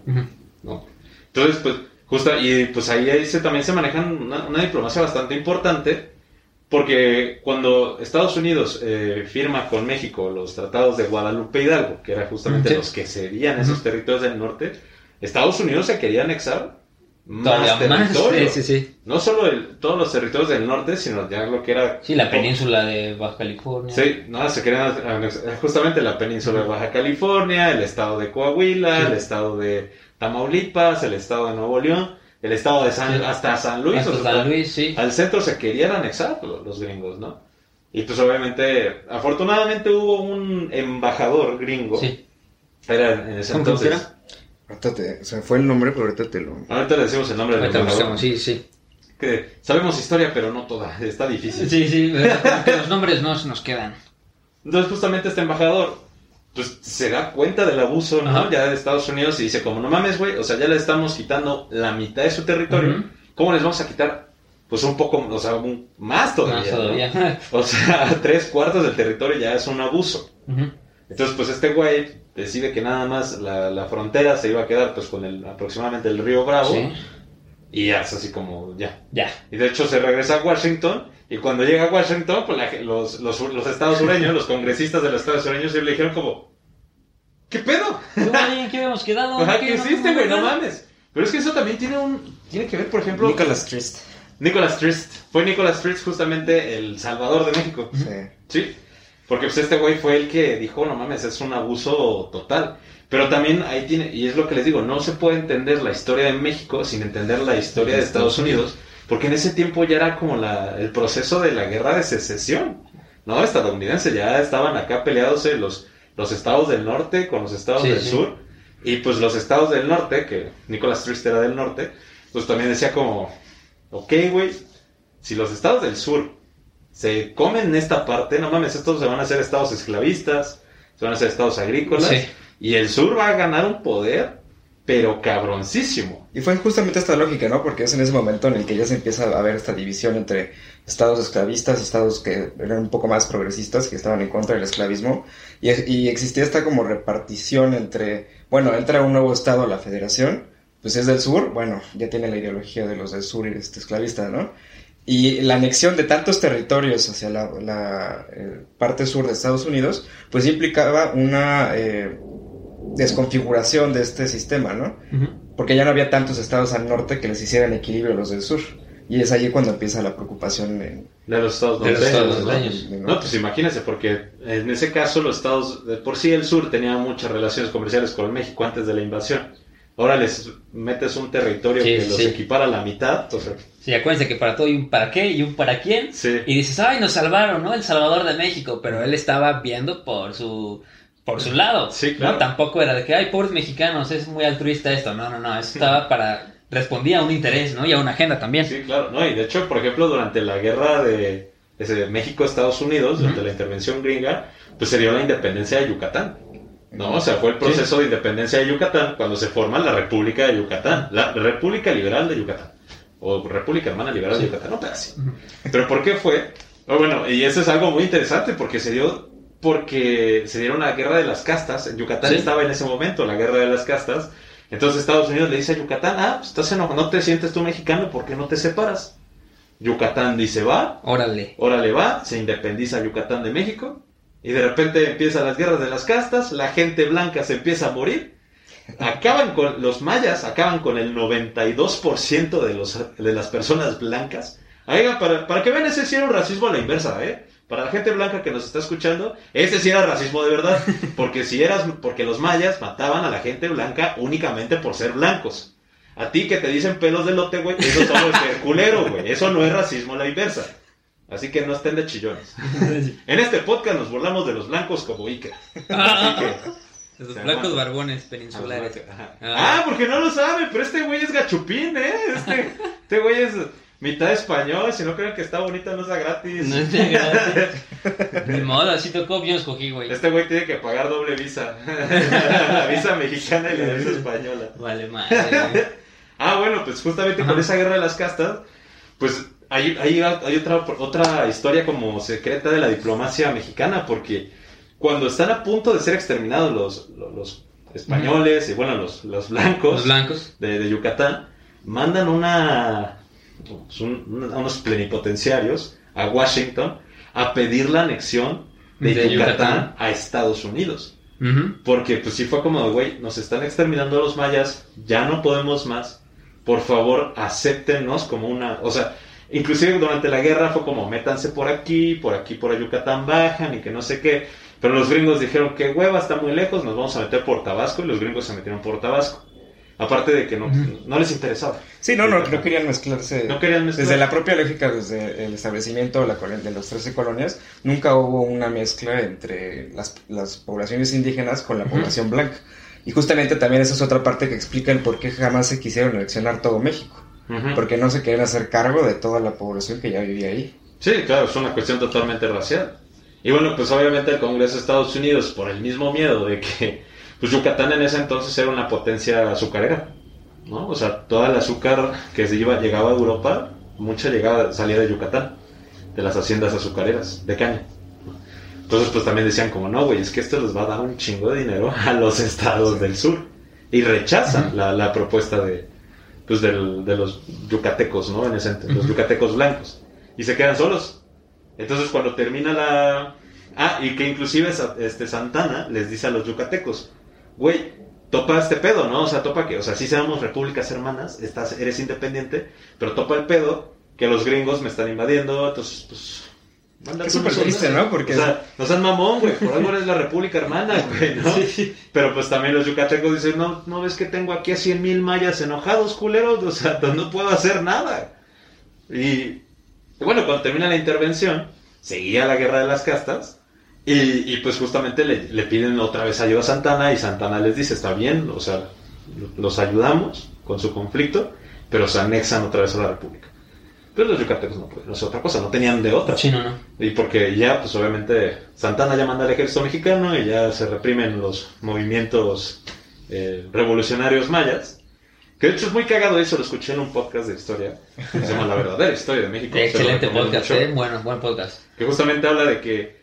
A: ¿no? Entonces, pues, justo, y pues ahí, ahí se, también se manejan una, una diplomacia bastante importante, porque cuando Estados Unidos eh, firma con México los tratados de Guadalupe Hidalgo, que eran justamente los que cedían esos territorios del norte, Estados Unidos se quería anexar
B: Todavía más.
A: territorio.
B: Sí, sí, sí.
A: No solo el- todos los territorios del norte, sino ya lo que era...
B: Sí, la península de Baja California.
A: Sí, no, se querían anexar justamente la península de Baja California, el estado de Coahuila,
B: Sí.
A: el estado de Tamaulipas, el estado de Nuevo León, el estado de San, hasta San Luis.
B: Hasta
A: o sea,
B: San Luis, sí.
A: Al centro se querían anexar lo- los gringos, ¿no? Y pues obviamente, afortunadamente hubo un embajador gringo.
B: Sí.
A: Era en ese
B: ¿Cómo que
A: entonces.
B: era?
C: Ahorita te, se me fue el nombre, pero ahorita te lo...
A: Ahorita le decimos el nombre del
B: Ahorita lo
A: embajador.
B: buscamos, sí, sí.
A: Que sabemos historia, pero no toda. Está difícil.
B: Sí, sí, que los nombres no se nos quedan.
A: Entonces justamente este embajador pues se da cuenta del abuso, ¿no?
B: Ajá.
A: Ya de Estados Unidos y dice como no mames, güey, o sea, ya le estamos quitando la mitad de su territorio. ¿Cómo les vamos a quitar? Pues un poco, o sea, un- más todavía.
B: Más
A: ¿no?
B: todavía.
A: O sea, (laughs) tres cuartos del territorio ya es un abuso.
B: Ujú.
A: Entonces, pues este güey decide que nada más la, la frontera se iba a quedar pues con el aproximadamente el río Bravo
B: Sí.
A: y ya es así como ya.
B: Ya.
A: Y de hecho se regresa a Washington y cuando llega a Washington, pues la- los, los, los estados sureños, los congresistas de los estados sureños sí le dijeron como, ¿qué pedo?
B: Oye, ¿qué habíamos quedado?
A: Ajá, ¿qué hiciste, güey? No mames. Pero es que eso también tiene un tiene que ver, por ejemplo,
C: Nicholas Trist.
A: Nicholas Trist. Fue Nicholas Trist justamente el salvador de México.
C: Sí.
A: Sí, porque pues este güey fue el que dijo, no mames, es un abuso total. Pero también ahí tiene, y es lo que les digo, no se puede entender la historia de México sin entender la historia de Estados Unidos, porque en ese tiempo ya era como la, el proceso de la guerra de secesión, ¿no? Estadounidense, ya estaban acá peleándose los, los estados del norte con los estados
B: Sí,
A: del
B: sí.
A: sur, y pues los estados del norte, que Nicholas Trist era del norte, pues también decía como, ok, güey, si los estados del sur se comen esta parte, no mames, estos se van a hacer estados esclavistas, se van a hacer estados agrícolas,
B: Sí.
A: y el sur va a ganar un poder, pero cabroncísimo.
C: Y fue justamente esta lógica, ¿no? Porque es en ese momento en el que ya se empieza a ver esta división entre estados esclavistas y estados que eran un poco más progresistas, que estaban en contra del esclavismo, y, y existía esta como repartición entre, bueno, entra un nuevo estado a la federación, pues es del sur, bueno, ya tiene la ideología de los del sur y este esclavista, ¿no? Y la anexión de tantos territorios hacia la, la, eh, parte sur de Estados Unidos, pues implicaba una eh, desconfiguración de este sistema, ¿no? Porque ya no había tantos estados al norte que les hicieran equilibrio a los del sur. Y es ahí cuando empieza la preocupación en...
A: De los estados
B: De los
A: norteños,
B: estados
A: ¿no?
B: norteños.
A: No, pues imagínense, porque en ese caso los estados, de por sí el sur tenía muchas relaciones comerciales con México antes de la invasión. Ahora les metes un territorio
B: Sí,
A: que los
B: sí.
A: equipara a la mitad, o sea,
B: Sí, acuérdense que para todo hay un para qué y un para quién.
A: Sí.
B: Y dices, ay, nos salvaron, ¿no? El Salvador de México. Pero él estaba viendo por su por su lado.
A: Sí, claro.
B: ¿no? Tampoco era de que, ay, pobres mexicanos, es muy altruista esto. No, no, no. Eso estaba para. Respondía a un interés, ¿no? Y a una agenda también.
A: Sí, claro, no, y de hecho, por ejemplo, durante la guerra de, de México-Estados Unidos, durante la intervención gringa, pues se dio la independencia de Yucatán. ¿No? O sea, fue el proceso de independencia de Yucatán cuando se forma la República de Yucatán, la República Liberal de Yucatán, o República Hermana Liberal de Yucatán, no, pero así. Pero ¿por qué fue? Oh, bueno, y eso es algo muy interesante porque se dio porque se dieron la guerra de las castas. Yucatán
B: Sí.
A: estaba en ese momento la guerra de las castas. Entonces Estados Unidos le dice a Yucatán, ah, pues estás eno- no te sientes tú mexicano, ¿por qué no te separas? Yucatán dice, va,
B: Órale.
A: órale va, se independiza Yucatán de México. Y de repente empiezan las guerras de las castas, la gente blanca se empieza a morir. Acaban con los mayas, acaban con el 92% de, los, de las personas blancas. Oiga, para, para que vean, ese sí era un racismo a la inversa, ¿eh? Para la gente blanca que nos está escuchando, ese sí era racismo de verdad. (laughs) Porque si eras, porque los mayas mataban a la gente blanca únicamente por ser blancos. A ti que te dicen pelos de lote, güey, eso solo es culero, güey. Eso no es racismo a la inversa. Así que no estén de chillones. (laughs) En este podcast nos burlamos de los blancos como Iker. Así que...
B: Los
A: Se
B: blancos barbones peninsulares.
A: Ajá.
B: Ah.
A: Ah, porque no lo sabe, pero este güey es gachupín, ¿eh? Este, (laughs) este güey es mitad español, si no creen que está bonita no es gratis.
B: No es de gratis. (laughs) Ni modo, así tocó, yo escogí, güey.
A: Este güey tiene que pagar doble visa. (laughs) la visa mexicana y la visa española.
B: Vale, madre.
A: Ah, bueno, pues justamente con esa guerra de las castas, pues hay, hay, hay otra, otra historia como secreta de la diplomacia mexicana, porque cuando están a punto de ser exterminados los, los, los españoles y bueno, los, los blancos,
B: Los blancos.
A: de, de Yucatán, mandan una, pues, un- un- unos plenipotenciarios a Washington a pedir la anexión de,
B: De
A: Yucatán,
B: Yucatán.
A: a Estados Unidos. Porque pues sí fue como, güey, nos están exterminando los mayas, ya no podemos más, por favor, acéptenos como una, o sea, inclusive durante la guerra fue como, métanse por aquí, por aquí, por Yucatán bajan y que no sé qué, pero los gringos dijeron que hueva, está muy lejos, nos vamos a meter por Tabasco y los gringos se metieron por Tabasco. Aparte de que no, no les interesaba.
C: Sí, no, no, no querían mezclarse.
A: No querían mezclar.
C: Desde la propia lógica, desde el establecimiento de, las 13 colonias, nunca hubo una mezcla entre las, las poblaciones indígenas con la población blanca. Y justamente también esa es otra parte que explica el por qué jamás se quisieron eleccionar todo México. Porque no se querían hacer cargo de toda la población que ya vivía ahí.
A: Sí, claro, es una cuestión totalmente racial. Y bueno, pues obviamente el Congreso de Estados Unidos, por el mismo miedo de que pues Yucatán en ese entonces era una potencia azucarera, ¿no? O sea, toda el azúcar que se iba, llegaba a Europa, mucha llegaba, salía de Yucatán, de las haciendas azucareras, de caña. Entonces, pues también decían como, no, güey, es que esto les va a dar un chingo de dinero a los (laughs) estados del sur. Y rechazan la, la propuesta de, pues del- de los yucatecos, ¿no? En ese ent- los yucatecos blancos. Y se quedan solos. Entonces cuando termina la... Ah, y que inclusive este Santana les dice a los yucatecos, güey, topa este pedo, ¿no? O sea, topa que, o sea, sí seamos repúblicas hermanas, estás, eres independiente, pero topa el pedo que los gringos me están invadiendo, entonces, pues...
C: Es súper triste. ¿no? Porque-
A: O sea, no seas mamón, güey, por algo eres la república hermana, (laughs) güey, ¿no? Pero pues también los yucatecos dicen, no, no ves que tengo aquí a 100 mil mayas enojados, culeros, o sea, no puedo hacer nada. Y, y bueno, cuando termina la intervención, seguía la guerra de las castas. Y, y, pues justamente le, le piden otra vez ayuda a Santana y Santana les dice, está bien, o sea, los ayudamos con su conflicto, pero se anexan otra vez a la república. Pero los yucatecos no pueden, o sea, otra cosa, no tenían de otra.
B: Sí, no, no.
A: Y porque ya, pues obviamente, Santana ya manda al ejército mexicano y ya se reprimen los movimientos eh, revolucionarios mayas. Que de hecho es muy cagado eso, lo escuché en un podcast de historia. que Se llama La verdadera historia de México.
B: Excelente podcast,
A: mucho,
B: ¿eh? Bueno, buen podcast.
A: Que justamente habla de que.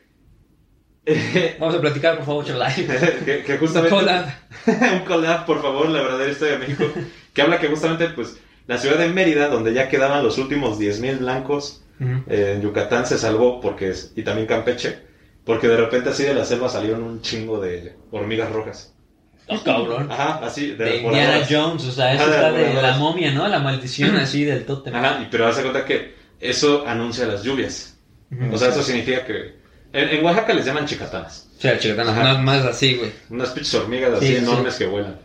A: (laughs)
B: Vamos a platicar, por favor, Cholai. (laughs)
A: que, que justamente.
B: Collab. (laughs)
A: un collab, por favor, la verdadera historia de México. Que habla que justamente, pues, la ciudad de Mérida, donde ya quedaban los últimos 10.000 blancos eh, en Yucatán, se salvó porque. es- Y también Campeche. Porque de repente así de la selva salieron un chingo de hormigas rojas.
B: Oh, cabrón.
A: Ajá, así, de,
B: De Indiana. Jones, o sea, eso
A: Ah,
B: está de la momia, ¿no? La maldición así del tótem.
A: Ajá, y- pero hace cuenta que eso anuncia las lluvias. O sea, eso significa que... En, en Oaxaca les llaman chicatanas.
B: O sea, chicatana,
A: Ajá.
B: más, así, güey.
A: Unas pinches hormigas así
B: Sí, sí,
A: enormes que vuelan.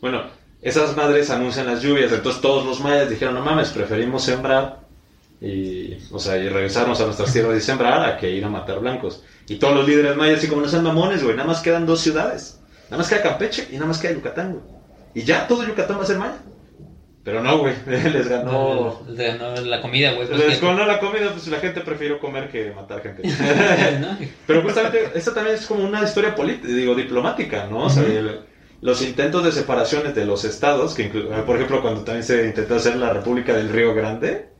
A: Bueno, esas madres anuncian las lluvias, entonces todos los mayas dijeron, no mames, preferimos sembrar y, o sea, y regresarnos a nuestras tierras y sembrar a que ir a matar blancos. Y todos los líderes mayas, así como no sean mamones, güey, nada más quedan dos ciudades. Nada más queda Campeche y nada más queda Yucatán, güey. Y ya todo Yucatán va a ser maya. Pero no, güey, (laughs) les ganó...
B: No, de- no, la comida, güey. pues,
A: Les ganó la comida, pues la gente prefirió comer que matar gente. (laughs)
B: ¿no?
A: Pero justamente, esta también es como una historia política, digo, diplomática, ¿no? O sea, el- los intentos de separaciones de los estados, que por ejemplo, cuando también se intentó hacer la República del Río Grande.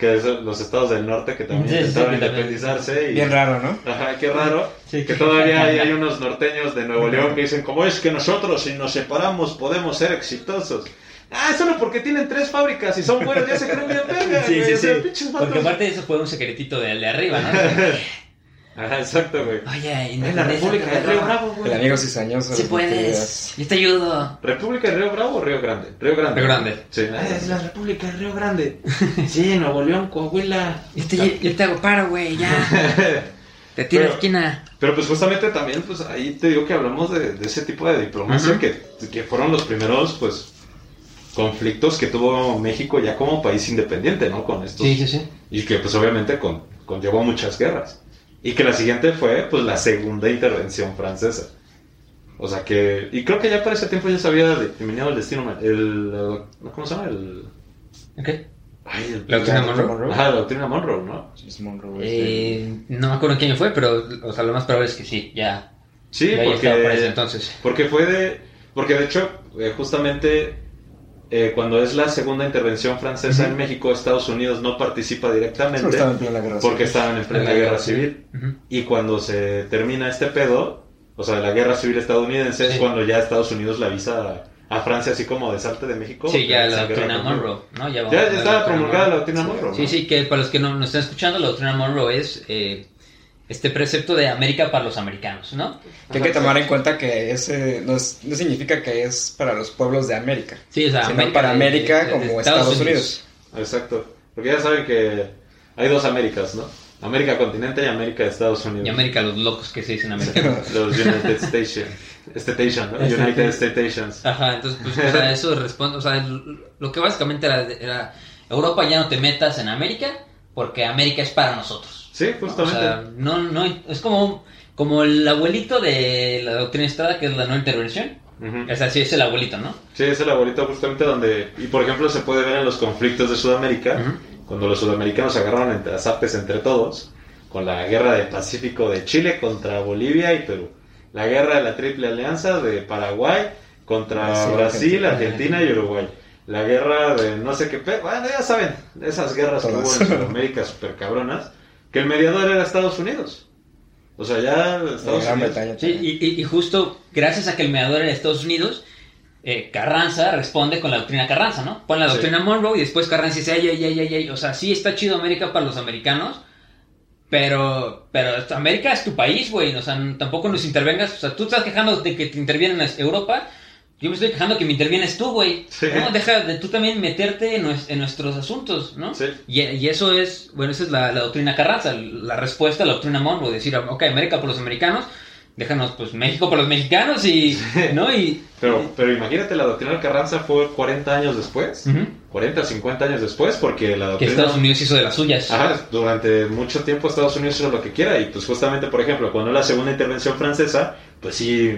A: Que es los estados del norte que también
B: Sí,
A: intentaron
B: sí, también.
A: independizarse. Y,
C: Bien raro, ¿no?
A: Ajá, qué raro.
B: Sí,
A: que todavía hay, hay unos norteños de Nuevo León que dicen, como es que nosotros si nos separamos podemos ser exitosos. Ah, solo porque tienen tres fábricas y son buenos, ya se creen bien verga.
B: Sí, sí, sí. Porque aparte de eso fue un secretito de, de arriba, ¿no? (laughs)
A: Ajá, exacto, güey.
B: Oye,
A: En la República del Río Bravo,
C: El
A: güey.
C: amigo cizañoso.
B: Si puedes, yo te ayudo.
A: ¿República de Río Bravo o Río Grande? Río Grande.
B: Río Grande.
A: Sí. Ah, es la República de Río Grande. (laughs) Sí, Nuevo León, Coahuila.
B: Yo te, yo te hago paro, güey, ya. (laughs) Te tiro
A: Pero-
B: esquina.
A: Pero pues justamente también, pues ahí te digo que hablamos de, de ese tipo de diplomacia que, que fueron los primeros, pues, conflictos que tuvo México ya como país independiente, ¿no? Con estos.
B: Sí, sí, sí.
A: Y que pues obviamente con, conllevó muchas guerras. Y que la siguiente fue, pues, la segunda intervención francesa. O sea que... Y creo que ya para ese tiempo ya se había determinado el destino... El, el- ¿Cómo se llama? El... El
B: La doctrina Monroe.
C: Monroe.
A: Ajá, la doctrina Monroe, ¿no?
C: James Monroe,
B: Eh, no me acuerdo quién fue, pero o sea, lo más probable es que sí, ya.
A: Sí,
B: ya, ese
A: porque...
B: entonces.
A: Porque fue de... Porque de hecho, eh, justamente... eh, cuando es la segunda intervención francesa en México, Estados Unidos no participa directamente
C: Porque estaba en plena guerra
A: porque
C: civil.
A: estaban en plena guerra
B: guerra
A: civil. Y cuando se termina este pedo, o sea, la guerra civil estadounidense es cuando ya Estados Unidos la avisa a, a Francia así como de salte de México.
B: Sí, ya la doctrina Monroe, ¿no? Ya,
A: estaba promulgada la doctrina Monroe.
B: Sí,
A: ¿no?
B: sí, que para los que no nos están escuchando, la doctrina Monroe es eh, este precepto de América para los americanos, ¿no?
C: Que hay que tomar en cuenta que ese no, es- no significa que es para los pueblos de América.
B: Sí, o sea,
C: Sino para América
B: de- de
C: como Estados Unidos.
A: Exacto. Porque ya saben que hay dos Américas, ¿no? América continente y América de Estados Unidos.
B: Y América, los locos que se dicen americanos. (laughs)
A: Los United States. Station, ¿no? United Stations.
B: Ajá, entonces, pues, o sea, eso responde, o sea, lo que básicamente era, era, Europa ya no te metas en América, porque América es para nosotros.
A: Sí,
B: O
A: justamente.
B: sea, no, no, es como, como el abuelito de la doctrina Estrada, que es la no intervención.
A: Ujú.
B: O sea, sí, es el abuelito, ¿no?
A: Sí, es el abuelito justamente donde, y por ejemplo se puede ver en los conflictos de Sudamérica,
B: Ujú.
A: cuando los sudamericanos se agarraron entre azapes entre todos, con la guerra del Pacífico de Chile contra Bolivia y Perú, la guerra de la Triple Alianza de Paraguay contra
C: Brasil,
A: Brasil,
C: Argentina.
A: Argentina y Uruguay, la guerra de no sé qué, pe- bueno, ya saben, esas guerras que hubo en Sudamérica super cabronas, que el mediador era Estados Unidos. O sea, ya Estados
C: Gran
A: Unidos.
C: Bretaña.
B: Sí, y, y- y justo gracias a que el mediador era Estados Unidos, eh, Carranza responde con la doctrina Carranza, ¿no? Pon la
A: Sí.
B: doctrina Monroe y después Carranza dice, ay, ay, ay, ay, ay, o sea, sí está chido América para los americanos, pero, pero América es tu país, güey, o sea, tampoco nos intervengas, o sea, tú estás quejando de que te intervienen en Europa, yo me estoy quejando que me intervienes tú, güey.
A: Sí.
B: ¿no? Deja de tú también meterte en, nues- en nuestros asuntos, ¿no?
A: Sí.
B: Y, y eso es, bueno, esa es la, la doctrina Carranza, la respuesta a la doctrina Monroe, decir, ok, América por los americanos, déjanos, pues, México por los mexicanos y, ¿no? Y,
A: Pero, pero imagínate, la doctrina Carranza fue 40 años después,
B: Ujú.
A: 40 o 50 años después, porque la
B: que
A: doctrina...
B: Estados Unidos hizo de las suyas.
A: Ajá, durante mucho tiempo Estados Unidos hizo lo que quiera y pues justamente, por ejemplo, cuando la segunda intervención francesa, pues sí,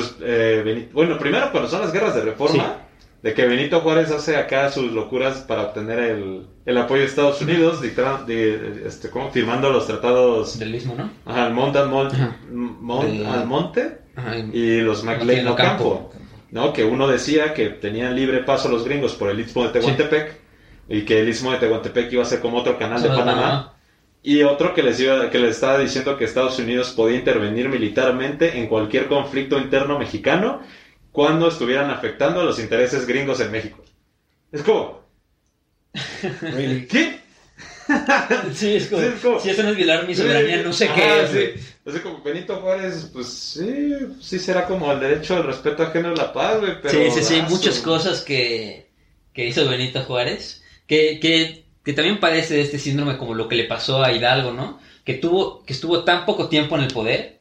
A: pues, eh, Benito- bueno, primero cuando son las guerras de reforma, de que Benito Juárez hace acá sus locuras para obtener el, el apoyo de Estados Unidos, dicta- de, este, ¿cómo? firmando los tratados,
B: Del mismo, ¿no?
A: ajá, el Mont. Mont
B: De-
A: Almonte
B: Ajá, y-
A: y los McLean
B: Ocampo.
A: ¿no? Que uno decía que tenían libre paso los gringos por el Istmo de Tehuantepec y que el Istmo de Tehuantepec iba a ser como otro canal de Panamá. Y otro que les iba, que les estaba diciendo que Estados Unidos podía intervenir militarmente en cualquier conflicto interno mexicano cuando estuvieran afectando a los intereses gringos en México. Es como. (laughs) ¿qué?
B: Sí, es como,
A: Sí, es como-
B: si eso no es violar mi soberanía, no sé qué es.
A: sí. como Benito Juárez, pues sí, sí será como el derecho al respeto ajeno a la paz, güey. Pero,
B: Sí, sí, sí,
A: ah,
B: muchas cosas que, que hizo Benito Juárez, que, que, que también padece de este síndrome como lo que le pasó a Hidalgo, ¿no? Que tuvo, que estuvo tan poco tiempo en el poder,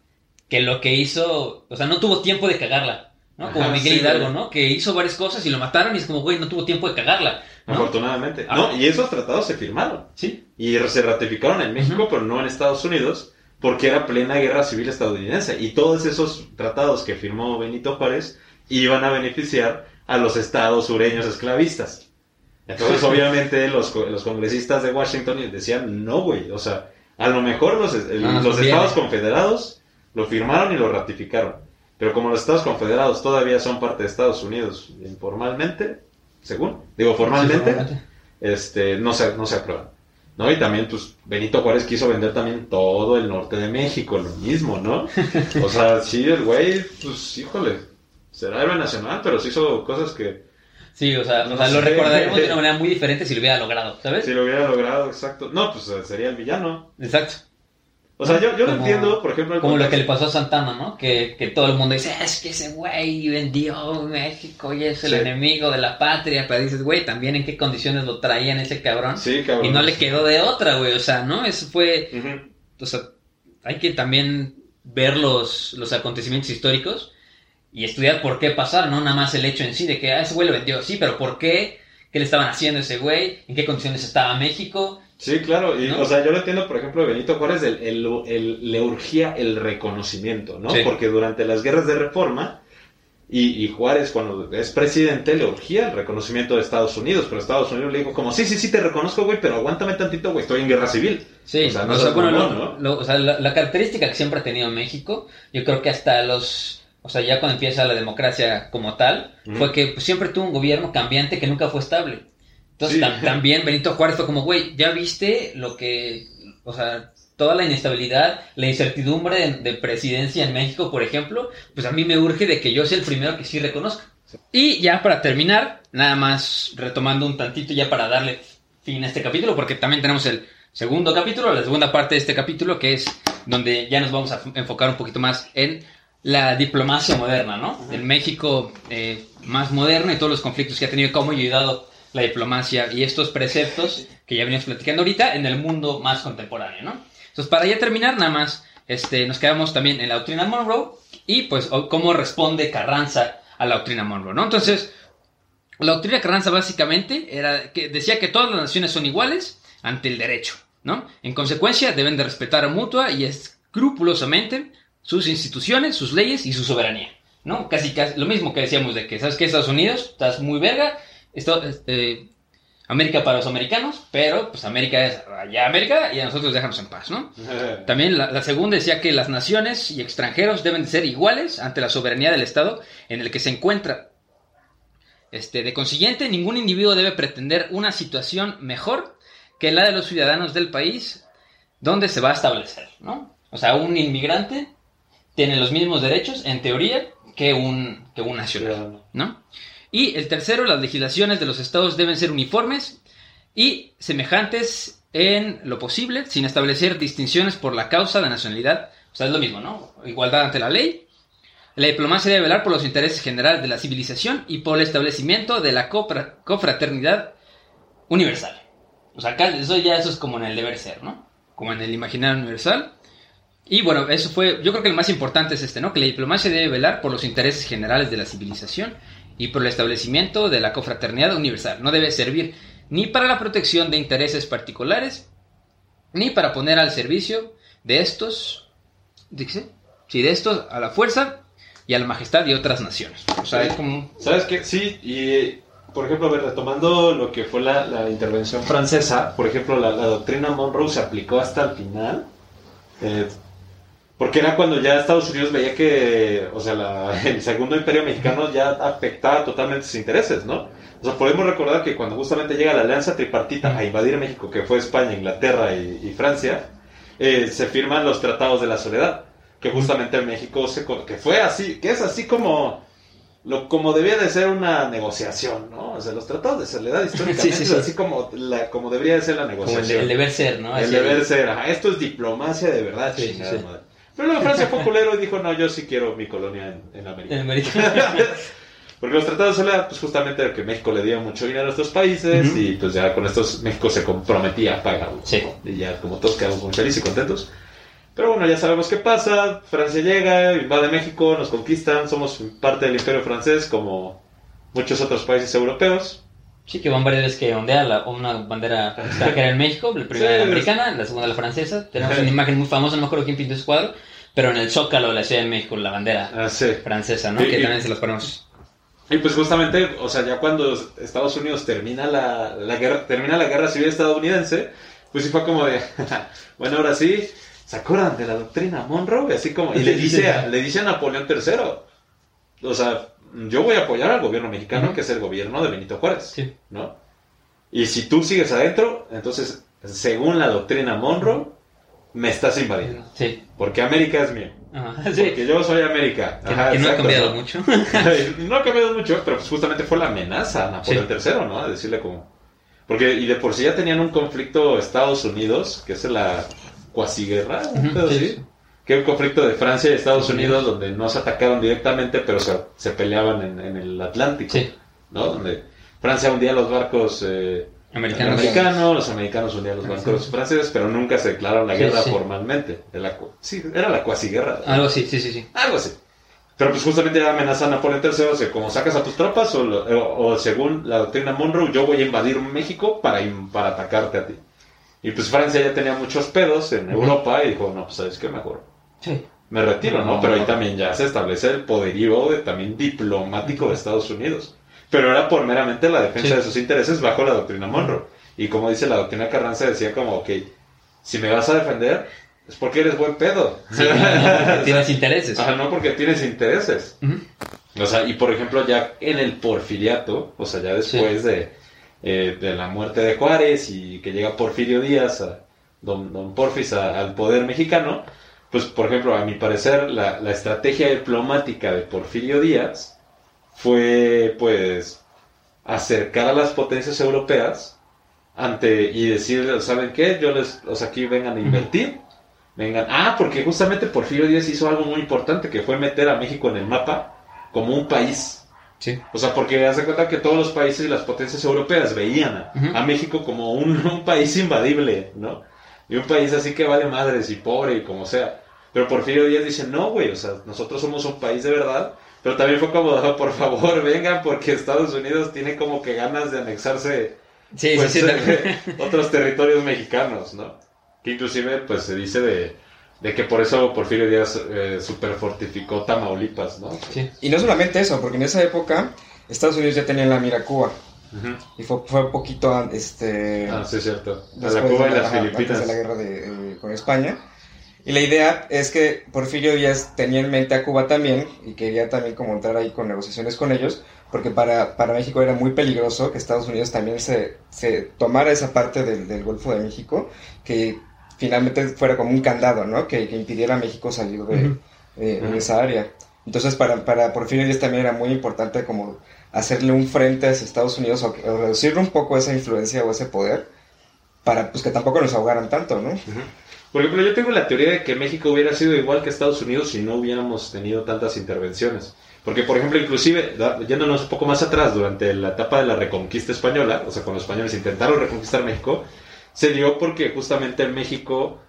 B: que lo que hizo, o sea, no tuvo tiempo de cagarla, ¿no? Como
A: Ajá,
B: Miguel
A: sí,
B: Hidalgo. ¿no? Que hizo varias cosas y lo mataron y es como, güey, no tuvo tiempo de cagarla, ¿no?
A: Afortunadamente.
B: Ah.
A: No, y esos tratados se firmaron.
B: Sí.
A: Y se ratificaron en México, pero no en Estados Unidos, porque era plena guerra civil estadounidense. Y todos esos tratados que firmó Benito Juárez iban a beneficiar a los estados sureños esclavistas. Entonces, obviamente, los, los congresistas de Washington decían, no, güey, o sea, a lo mejor los, el-
B: No nos
A: los
B: conviene".
A: estados confederados lo firmaron y lo ratificaron. Pero como los estados confederados todavía son parte de Estados Unidos informalmente, según, digo formalmente, este, no se, no se aprueban. ¿No? Y también, pues, Benito Juárez quiso vender también todo el norte de México, lo mismo, ¿no? O sea, sí, el güey, pues, híjole, será héroe nacional, pero sí hizo cosas que
B: Sí, o sea, o sea lo recordaremos de una (laughs) manera muy diferente si lo hubiera logrado, ¿sabes?
A: si lo hubiera logrado, exacto. No, pues sería el villano.
B: Exacto.
A: O sea, yo, yo lo
B: Como-
A: entiendo, por ejemplo,
B: Como lo que le pasó a Santana, ¿no? Que, que todo el mundo dice, es que ese güey vendió México y es el
A: Sí.
B: enemigo de la patria. Pero dices, güey, también en qué condiciones lo traían ese cabrón.
A: Sí, cabrón.
B: Y no le quedó de otra, güey. O sea, ¿no? Eso fue. O sea, hay que también ver los, los acontecimientos históricos y estudiar por qué pasaron, no nada más el hecho en sí de que ah, ese güey lo vendió, sí, pero por qué, qué le estaban haciendo a ese güey, en qué condiciones estaba México.
A: Sí, claro. Y,
B: ¿No?
A: O sea, yo lo entiendo, por ejemplo, de Benito Juárez, el, el- el- le urgía el reconocimiento, ¿no?
B: Sí.
A: Porque durante las guerras de reforma, y, y Juárez, cuando es presidente, le urgía el reconocimiento de Estados Unidos, pero Estados Unidos le dijo como, sí, sí, sí, te reconozco, güey, pero aguántame tantito, güey, estoy en guerra civil.
B: Sí,
A: O sea, no
B: o sea,
A: seas
B: bueno,
A: mamón,
B: lo-
A: ¿no?
B: lo- o sea, la, la característica que siempre ha tenido México, yo creo que hasta los, o sea, ya cuando empieza la democracia como tal,
A: Ujú.
B: fue que pues, siempre tuvo un gobierno cambiante que nunca fue estable. Entonces
A: Sí.
B: tam- también Benito Juárez fue como, güey, ya viste lo que, o sea, toda la inestabilidad, la incertidumbre de, de presidencia en México, por ejemplo, pues a mí me urge de que yo sea el primero que sí reconozca. Y ya para terminar, nada más retomando un tantito ya para darle fin a este capítulo, porque también tenemos el segundo capítulo, la segunda parte de este capítulo, que es donde ya nos vamos a enfocar un poquito más en la diplomacia moderna, ¿no? El México eh, más moderno y todos los conflictos que ha tenido, cómo ha ayudado la diplomacia y estos preceptos que ya venimos platicando ahorita en el mundo más contemporáneo, ¿no? Entonces, para ya terminar, nada más, este, nos quedamos también en la doctrina Monroe y, pues, cómo responde Carranza a la doctrina Monroe, ¿no? Entonces, la doctrina Carranza básicamente era que decía que todas las naciones son iguales ante el derecho, ¿no? En consecuencia, deben de respetar mutua y escrupulosamente sus instituciones, sus leyes y su soberanía, ¿no? Casi, casi lo mismo que decíamos de que, ¿sabes qué? Estados Unidos, estás muy verga, esto, este, América para los americanos, pero pues América es allá América y a nosotros déjanos en paz, ¿no? (laughs) También la, la segunda decía que las naciones y extranjeros deben de ser iguales ante la soberanía del Estado en el que se encuentra. Este, de consiguiente, ningún individuo debe pretender una situación mejor que la de los ciudadanos del país donde se va a establecer, ¿no? O sea, un inmigrante tiene los mismos derechos, en teoría, que un, que un nacional, ¿no? Y el tercero, las legislaciones de los estados deben ser uniformes y semejantes en lo posible, sin establecer distinciones por la causa de nacionalidad. O sea, es lo mismo, ¿no? Igualdad ante la ley. La diplomacia debe velar por los intereses generales de la civilización y por el establecimiento de la cofra- confraternidad universal. O sea, acá eso ya eso es como en el deber ser, ¿no? Como en el imaginario universal. Y bueno, eso fue, yo creo que el más importante es este, ¿no? Que la diplomacia debe velar por los intereses generales de la civilización y por el establecimiento de la confraternidad universal. No debe servir ni para la protección de intereses particulares, ni para poner al servicio de estos, ¿de qué? Sí, de estos a la fuerza y a la majestad de otras naciones. O sea, es como...
A: ¿Sabes qué? Sí, y por ejemplo, ver, retomando lo que fue la, la intervención francesa, por ejemplo, la, la doctrina Monroe se aplicó hasta el final. eh, porque era cuando ya Estados Unidos veía que, o sea, la- (laughs) el segundo imperio mexicano ya afectaba totalmente sus intereses, ¿no? O sea, podemos recordar que cuando justamente llega la alianza tripartita a invadir México, que fue España, Inglaterra y, y Francia, eh, se firman los tratados de la soledad, que justamente México se, que fue así, que es así como lo como debía de ser una negociación, ¿no? O sea, los tratados de soledad (laughs) históricamente
B: Sí, sí, sí.
A: así como, la, como debería de ser la
B: Como el,
A: negociación.
B: el deber ser, ¿no?
A: El deber ser, ajá, esto es diplomacia de verdad,
B: Sí, sí,
A: chingada
B: sí.
A: madre. Pero luego Francia fue culero y dijo, no, yo sí quiero mi colonia en, en América.
B: En América. (laughs)
A: Porque los tratados de soledad, pues justamente era que México le dio mucho dinero a estos países y pues ya con estos México se comprometía a pagarlo.
B: Sí.
A: Y ya como todos quedamos muy felices y contentos. Pero bueno, ya sabemos qué pasa. Francia llega, invade México, nos conquistan, somos parte del imperio francés como muchos otros países europeos.
B: Sí, que van varias veces que ondea la, una bandera extranjera (laughs) en México, la primera
A: Sí,
B: la americana, la segunda la francesa. Tenemos una imagen muy famosa, no me acuerdo quién pintó ese cuadro, pero en el Zócalo de la Ciudad de México, la bandera
A: Ah, sí.
B: francesa, ¿no?
A: Y-
B: que
A: y-
B: también se los ponemos.
A: Y pues justamente, o sea, ya cuando Estados Unidos termina la, la guerra, termina la guerra civil estadounidense, pues sí fue como de, (laughs) bueno, ahora sí, ¿se acuerdan de la doctrina Monroe? Y así como, y le dice a, le dice a Napoleón III, o sea, yo voy a apoyar al gobierno mexicano, que es el gobierno de Benito Juárez,
B: Sí.
A: ¿no? Y si tú sigues adentro, entonces, según la doctrina Monroe, me estás invadiendo.
B: Sí.
A: Porque América es mío.
B: Ajá, sí.
A: Porque yo soy América.
B: Que,
A: Ajá,
B: que no ha cambiado
A: ¿no?
B: mucho. (laughs)
A: no ha cambiado mucho, pero pues justamente fue la amenaza a Napoleón III, ¿no? A decirle como... Porque, y de por sí ya tenían un conflicto Estados Unidos, que es la cuasiguerra,
B: Ujú,
A: pedo
B: sí, sí.
A: Que un conflicto de Francia y Estados Unidos donde no se atacaron directamente, pero se, se peleaban en, en el Atlántico,
B: Sí.
A: ¿no? Donde Francia hundía los barcos eh,
B: Americanos.
A: americanos, los americanos hundían los
B: Ajá,
A: barcos
B: sí.
A: franceses, pero nunca se declararon la guerra
B: sí.
A: formalmente. La, sí, era la cuasiguerra.
B: Algo así, sí, sí, sí.
A: Algo así. Pero pues justamente ya amenaza a Napoleón III, o sea, como sacas a tus tropas, o, lo- o- o según la doctrina Monroe, yo voy a invadir México para, para atacarte a ti. Y pues Francia ya tenía muchos pedos en Europa y dijo, no, pues sabes qué mejor.
B: Sí.
A: Me retiro, ¿no?
B: No.
A: Pero ahí también ya se establece el poderío de- también diplomático de Estados Unidos. Pero era por meramente la defensa
B: Sí.
A: de sus intereses bajo la doctrina Monroe. Y como dice la doctrina Carranza, decía como, ok, si me vas a defender, es porque eres buen pedo.
B: Sí, no, (laughs) no, porque tienes intereses.
A: Ajá, no porque tienes intereses. O sea, y por ejemplo, ya en el porfiriato, o sea, ya después de, eh, de la muerte de Juárez y que llega Porfirio Díaz, a, don, don Porfis, a- al poder mexicano, pues por ejemplo, a mi parecer, la, la estrategia diplomática de Porfirio Díaz fue, pues, acercar a las potencias europeas ante y decir, ¿saben qué? Yo les, o sea, aquí vengan a invertir. Vengan. Ah, porque justamente Porfirio Díaz hizo algo muy importante que fue meter a México en el mapa como un país.
B: Sí.
A: O sea, porque hace cuenta que todos los países y las potencias europeas veían a,
B: Ujú.
A: a México como un, (laughs) un país invadible, ¿no? Y un país así que vale madres y pobre y como sea. Pero Porfirio Díaz dice, no, güey, o sea, nosotros somos un país de verdad. Pero también fue como, "Ah, por favor, (laughs) vengan, porque Estados Unidos tiene como que ganas de anexarse
B: Sí,
A: pues,
B: sí, sí. (laughs)
A: eh, otros territorios mexicanos, ¿no? Que inclusive, pues se dice de, de que por eso Porfirio Díaz eh, super fortificó Tamaulipas, ¿no?
B: Sí.
C: Y no solamente eso, porque en esa época Estados Unidos ya tenía en la mira Cuba.
A: Ujú.
C: Y fue, fue poquito este,
A: Ah, sí, es cierto. A la Cuba
C: de
A: y
C: la-
A: las
C: ajá, antes
A: Filipinas.
C: de la guerra de, eh, con España. Y la idea es que Porfirio Díaz tenía en mente a Cuba también y quería también como entrar ahí con negociaciones con ellos, porque para, para México era muy peligroso que Estados Unidos también se, se tomara esa parte del, del Golfo de México, que finalmente fuera como un candado, ¿no? Que, que impidiera a México salir de,
B: Ujú.
C: eh, en
A: Ujú.
C: esa área. Entonces para, para Porfirio Díaz también era muy importante como hacerle un frente hacia Estados Unidos o, o reducirle un poco esa influencia o ese poder para pues que tampoco nos ahogaran tanto, ¿no?
A: Por ejemplo, yo tengo la teoría de que México hubiera sido igual que Estados Unidos si no hubiéramos tenido tantas intervenciones. Porque, por ejemplo, inclusive, yéndonos un poco más atrás, durante la etapa de la reconquista española, o sea, cuando los españoles intentaron reconquistar México, se dio porque justamente México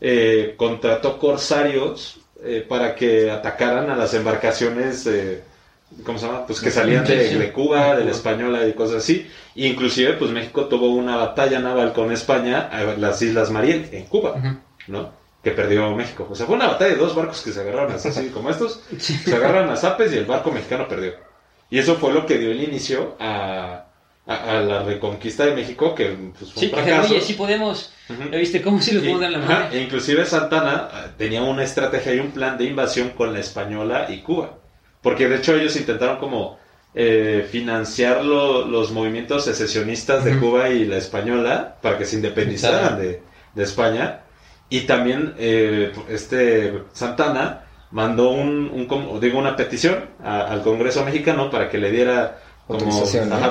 A: eh, contrató corsarios eh, para que atacaran a las embarcaciones, eh, ¿cómo se llama? Pues que salían de, Cuba, de la Española y cosas así. Inclusive, pues México tuvo una batalla naval con España a las Islas Mariel, en Cuba. ¿no? Que perdió México. O sea, fue una batalla de dos barcos que se agarraron así, como estos. (laughs) Se agarran a zapes y el barco mexicano perdió. Y eso fue lo que dio el inicio a, a, a la reconquista de México, que pues, fue
B: Sí,
A: un fracaso.
B: oye, sí podemos.
A: Ujú.
B: ¿Ya viste cómo sí los
A: Y-
B: podemos dar la mano?
A: e inclusive Santana eh, tenía una estrategia y un plan de invasión con la española y Cuba. Porque de hecho ellos intentaron como eh, financiar lo- los movimientos secesionistas de. Cuba y la española para que se independizaran de, de España. Y también eh, este Santana mandó un, digo, una petición a- al Congreso mexicano para que le diera como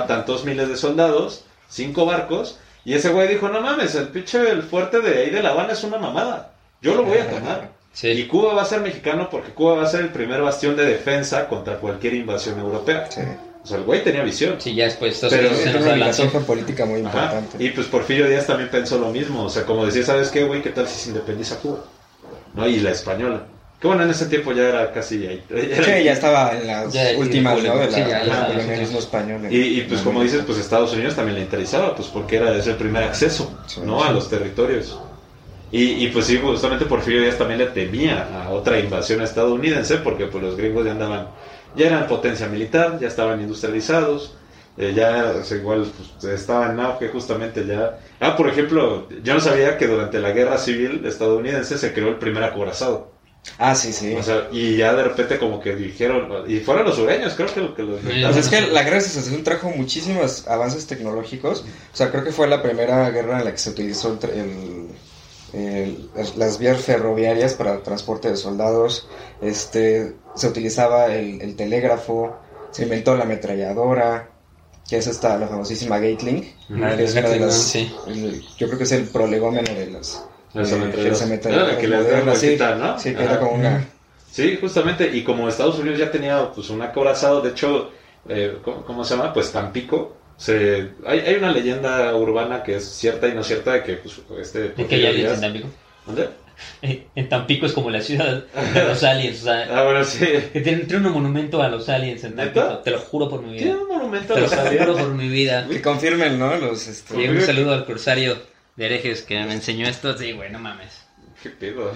A: tantos miles de soldados, cinco barcos, y ese güey dijo, no mames, el pinche el fuerte de ahí de La Habana es una mamada, yo lo voy a tomar.
B: Sí.
A: Y Cuba va a ser mexicano porque Cuba va a ser el primer bastión de defensa contra cualquier invasión europea.
C: Sí.
A: O sea, el güey tenía visión.
B: Sí, ya después Estados
A: Pero-
B: Unidos se nos
C: una política muy
A: Ajá.
C: importante.
A: Y pues Porfirio Díaz también pensó lo mismo. O sea, como decía, ¿sabes qué, güey? ¿Qué tal si se independiza Cuba? ¿No? Y la española. Que bueno, en ese tiempo ya era casi ahí. ya (laughs) era-
C: Sí, ya estaba en las
B: Ya, sí,
C: últimas, ¿no? De
B: sí,
C: la,
B: ya,
C: del
A: ya,
C: colonialismo español. en-
A: Y, y, pues como dices, pues Estados Unidos también le interesaba, pues porque era ese el primer acceso,
C: Sí,
A: ¿no?
C: sí.
A: A los territorios. Y, y pues sí, justamente Porfirio Díaz también le temía a otra invasión estadounidense, porque pues los gringos ya andaban, ya eran potencia militar, ya estaban industrializados, eh, ya o sea, igual pues, estaba en auge justamente ya. Ah, por ejemplo, yo no sabía que durante la guerra civil estadounidense se creó el primer acorazado.
C: Ah, sí, sí.
A: O sea, y ya de repente como que dijeron, y fueron los sureños, creo que lo que los
C: Pues es que la guerra de secesión trajo muchísimos avances tecnológicos. O sea, creo que fue la primera guerra en la que se utilizó el- el- las vías ferroviarias para el transporte de soldados. Este, se utilizaba el, el telégrafo, se inventó la ametralladora, que es esta, la famosísima Gatling.
B: Ah,
C: que es una de
B: Gatling,
C: las-
B: sí.
C: el- yo creo que es el prolegómeno de las...
A: Las
C: eh,
A: ametralladoras.
C: las
A: que les dan
C: modernas, sí.
A: vueltita, ¿no?
C: Sí, que era como una...
A: Sí, justamente, y como Estados Unidos ya tenía pues un acorazado, de hecho, eh, ¿cómo, cómo se llama? Pues Tampico. Se, hay, hay una leyenda urbana que es cierta y no cierta de que pues, este...
B: ¿De que
A: Porfirio
B: hay aliens
A: Díaz-
B: en Tampico?
A: ¿Dónde? (laughs)
B: En Tampico es como la ciudad de los (laughs) aliens, o sea,
A: Ah, bueno, sí.
B: que tiene, tiene un monumento a los aliens en Tampico,
A: ¿Neta?
B: te lo juro por mi
A: Tiene
B: vida.
A: un monumento a
B: Te lo
A: los
B: juro
A: aliens.
B: por mi vida.
C: Que confirmen, ¿no? Los, este,
B: Sí, un saludo al cursario de herejes que me enseñó esto. Sí, güey, no mames.
A: ¿Qué pedo?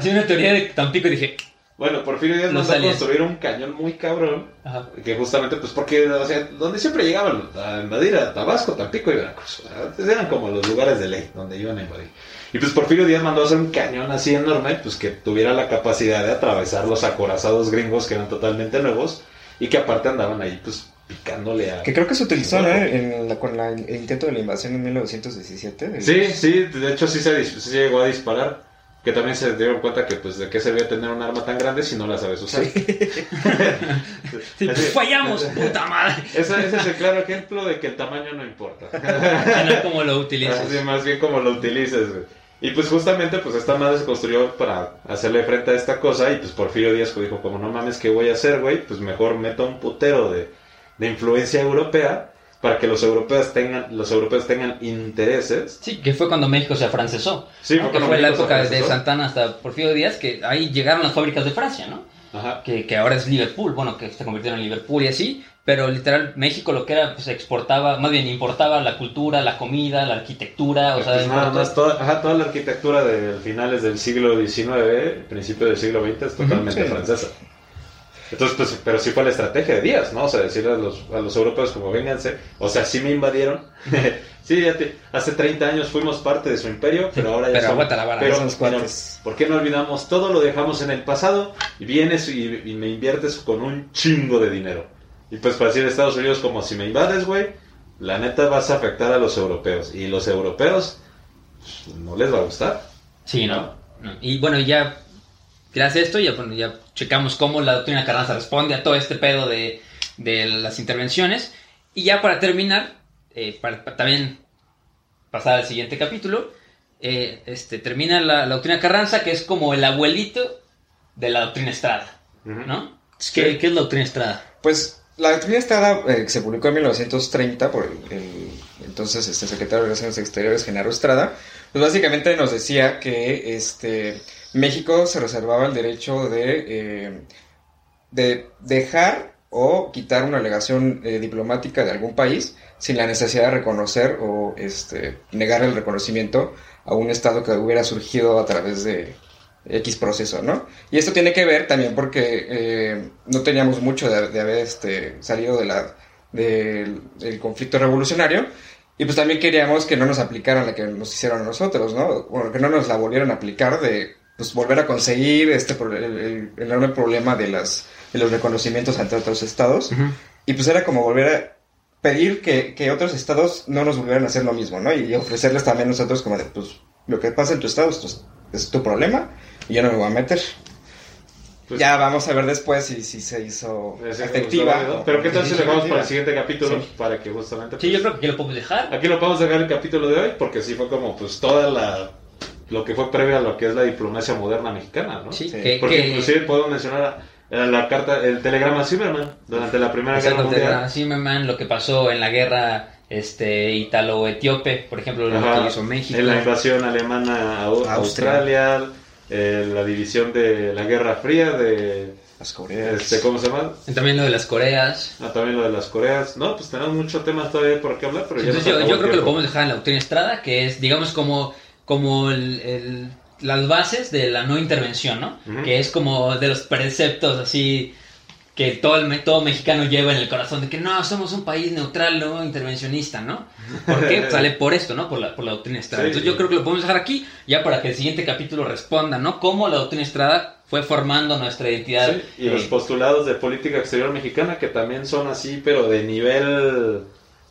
B: Sí, una teoría de Tampico y dije,
A: bueno, Porfirio Díaz mandó a construir un cañón muy cabrón.
B: ajá.
A: Que justamente, pues porque, o sea, donde siempre llegaban a invadir a Tabasco, Tampico y Veracruz. Antes eran como los lugares de ley donde iban a invadir. Y pues Porfirio Díaz mandó a hacer un cañón así enorme, pues que tuviera la capacidad de atravesar los acorazados gringos que eran totalmente nuevos y que aparte andaban ahí, pues picándole a.
C: Que creo que se utilizó, ¿no? En la- con la- el intento de la invasión en 1917. de-
A: Sí, sí, de hecho sí se, sí llegó a disparar. Que también se dieron cuenta que, pues, de qué servía tener un arma tan grande si no la sabes usar.
B: Sí, (laughs) pues, fallamos, puta madre.
A: Ese, ese es el claro ejemplo de que el tamaño no importa. (laughs)
B: No es como lo utilizas.
A: Así más bien como lo utilices, güey. Y pues justamente, pues esta madre se construyó para hacerle frente a esta cosa y pues Porfirio Díaz pues, dijo, como no mames, ¿qué voy a hacer, güey? Pues mejor meto un putero de, de influencia europea para que los europeos tengan, los europeos tengan intereses.
B: Sí, que fue cuando México se afrancesó.
A: Sí,
B: ¿no?
A: fue
B: que
A: cuando
B: fue la
A: México
B: época de. Santana hasta Porfirio Díaz, que ahí llegaron las fábricas de Francia, ¿no?
A: Ajá.
B: Que, que ahora es Liverpool, bueno, que se convirtieron en Liverpool y así, pero literal México lo que era, pues exportaba, más bien importaba la cultura, la comida, la arquitectura, o sea,
A: Pues nada
B: importó-
A: más toda, ajá, toda la arquitectura de finales del siglo XIX, principio del siglo XX es totalmente
C: sí.
A: francesa. Entonces, pues, pero sí fue la estrategia de Díaz, ¿no? O sea, decirle a los, a los europeos como vénganse, o sea, sí me invadieron. (laughs) sí, ya te- hace 30 años fuimos parte de su imperio, pero ahora ya
B: Pero
A: somos-
B: aguanta la vara,
A: pero, pero. ¿por qué no olvidamos todo? Lo dejamos en el pasado y vienes y, y me inviertes con un chingo de dinero. Y pues para decir a Estados Unidos como si me invades, güey, la neta vas a afectar a los europeos. Y los europeos pues, no les va a gustar.
B: Sí. No. Y bueno, ya, gracias a esto, ya, bueno, ya checamos cómo la doctrina Carranza responde a todo este pedo de, de las intervenciones. Y ya para terminar, eh, para, para también pasar al siguiente capítulo, eh, este, termina la, la doctrina Carranza, que es como el abuelito de la doctrina Estrada, ¿no? ¿Qué, qué es la doctrina Estrada?
C: Pues la doctrina Estrada, eh, que se publicó en 1930 por el, el entonces este, secretario de Relaciones Exteriores, Genaro Estrada, pues básicamente nos decía que este, México se reservaba el derecho de, eh, de dejar o quitar una alegación eh, diplomática de algún país sin la necesidad de reconocer o este, negar el reconocimiento a un Estado que hubiera surgido a través de X proceso, ¿no? Y esto tiene que ver también porque eh, no teníamos mucho de, haber este, salido de la, del conflicto revolucionario y pues también queríamos que no nos aplicaran la que nos hicieron a nosotros, ¿no? Bueno, que no nos la volvieran a aplicar de pues volver a conseguir este el, el- el enorme problema de las de los reconocimientos ante otros estados y pues era como volver a pedir que, que otros estados no nos volvieran a hacer lo mismo, ¿no? Y ofrecerles también nosotros como de, pues, lo que pasa en tu estado es tu, es tu problema y yo no me voy a meter.
A: Pues-
C: ya vamos a ver después si, si se hizo efectiva.
A: gustó, ¿no? Pero qué tal si le vamos para el siguiente capítulo
C: Sí.
A: para que justamente
B: Sí,
A: pues,
B: yo creo que aquí lo podemos dejar.
A: aquí lo podemos dejar el capítulo de hoy porque sí fue como pues toda la lo que fue previo a lo que es la diplomacia moderna mexicana, ¿no?
B: Sí,
C: Sí.
B: que,
A: Porque
B: que-
A: inclusive puedo mencionar la carta, el telegrama Zimmerman durante la Primera Guerra
B: Exacto,
A: Mundial.
B: Telegrama Zimmerman, lo que pasó en la guerra este ítalo-etíope, por ejemplo, lo
A: Ajá,
B: que hizo México.
A: En la invasión alemana a
C: Austria.
A: Australia, eh, la división de la Guerra Fría, de
C: Las Coreas.
A: este, ¿cómo se llama?
B: También lo de las Coreas.
A: Ah, también lo de las Coreas. No, pues tenemos muchos temas todavía por qué hablar, pero ya
B: Entonces
A: nos
B: yo,
A: el
B: creo que lo podemos dejar en la doctrina Estrada, que es, digamos, como, como el- el- las bases de la no intervención, ¿no? Que es como de los preceptos así que todo, el, todo mexicano lleva en el corazón, de que no, somos un país neutral, no intervencionista, ¿no? ¿Por qué? (laughs) Sale por esto, ¿no? Por la, por la doctrina Estrada.
A: Sí.
B: Entonces yo creo que lo podemos dejar aquí, ya para que el siguiente capítulo responda, ¿no? Cómo la doctrina Estrada fue formando nuestra identidad.
A: Sí, y los
B: eh,
A: postulados de política exterior mexicana que también son así, pero de nivel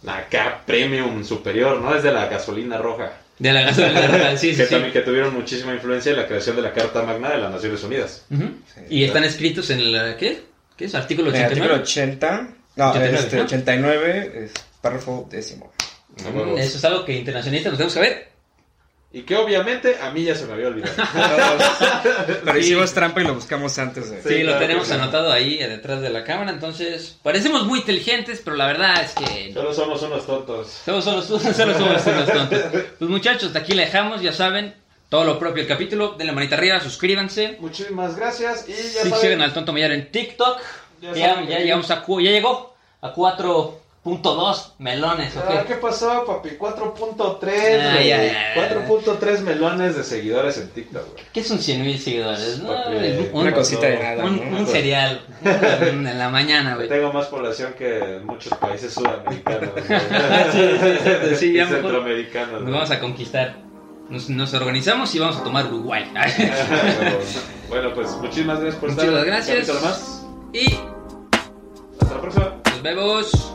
A: acá premium superior, ¿no? Es de la gasolina roja.
B: De la gasolina sí, sí,
A: que
B: sí.
A: también que tuvieron muchísima influencia en la creación de la Carta Magna de las Naciones Unidas.
B: Ujú. Y están escritos en el, ¿qué? ¿Qué es? Artículo
C: En el
B: 89.
C: artículo 80, no,
B: 89,
C: este,
B: ¿no?
C: 89, es párrafo décimo.
A: A huevos.
B: Eso es algo que internacionalistas nos tenemos que ver.
A: Y que obviamente a mí ya se me había olvidado. (laughs)
C: Pero
B: Sí.
C: hicimos trampa y lo buscamos antes de...
B: Sí,
A: Sí,
B: lo
A: claro
B: tenemos anotado ahí eh, detrás de la cámara, entonces parecemos muy inteligentes, pero la verdad es que
A: Solo somos unos tontos.
B: solo, solo, solo somos unos tontos. Pues muchachos, hasta aquí la dejamos, ya saben, todo lo propio del capítulo, denle manita arriba, suscríbanse.
A: Muchísimas gracias y ya
B: Sí,
A: saben,
B: sigan al tonto Mayar en TikTok.
A: Ya
B: Ya, ya llegamos a cu- ya llegó a 4.2 melones, ¿ok?
A: Ah, ¿Qué pasó, papi? 4.3,
B: Ay,
A: güey.
B: ay, ay.
A: 4.3 melones de seguidores en TikTok, güey.
B: ¿Qué son 100 mil seguidores? No,
A: Papi,
B: un,
C: Una cosita de nada,
B: un,
C: ¿no?
B: un cereal (laughs) en la mañana, güey.
A: Tengo más población que en muchos países sudamericanos. (laughs) güey.
B: Sí, sí, sí,
A: centroamericanos.
B: Nos vamos a conquistar. Nos, nos organizamos y vamos a tomar Uruguay. (laughs)
A: bueno, pues muchísimas gracias por estar.
B: Muchísimas
A: un
B: gracias.
A: más.
B: y
A: Hasta la próxima.
B: nos vemos.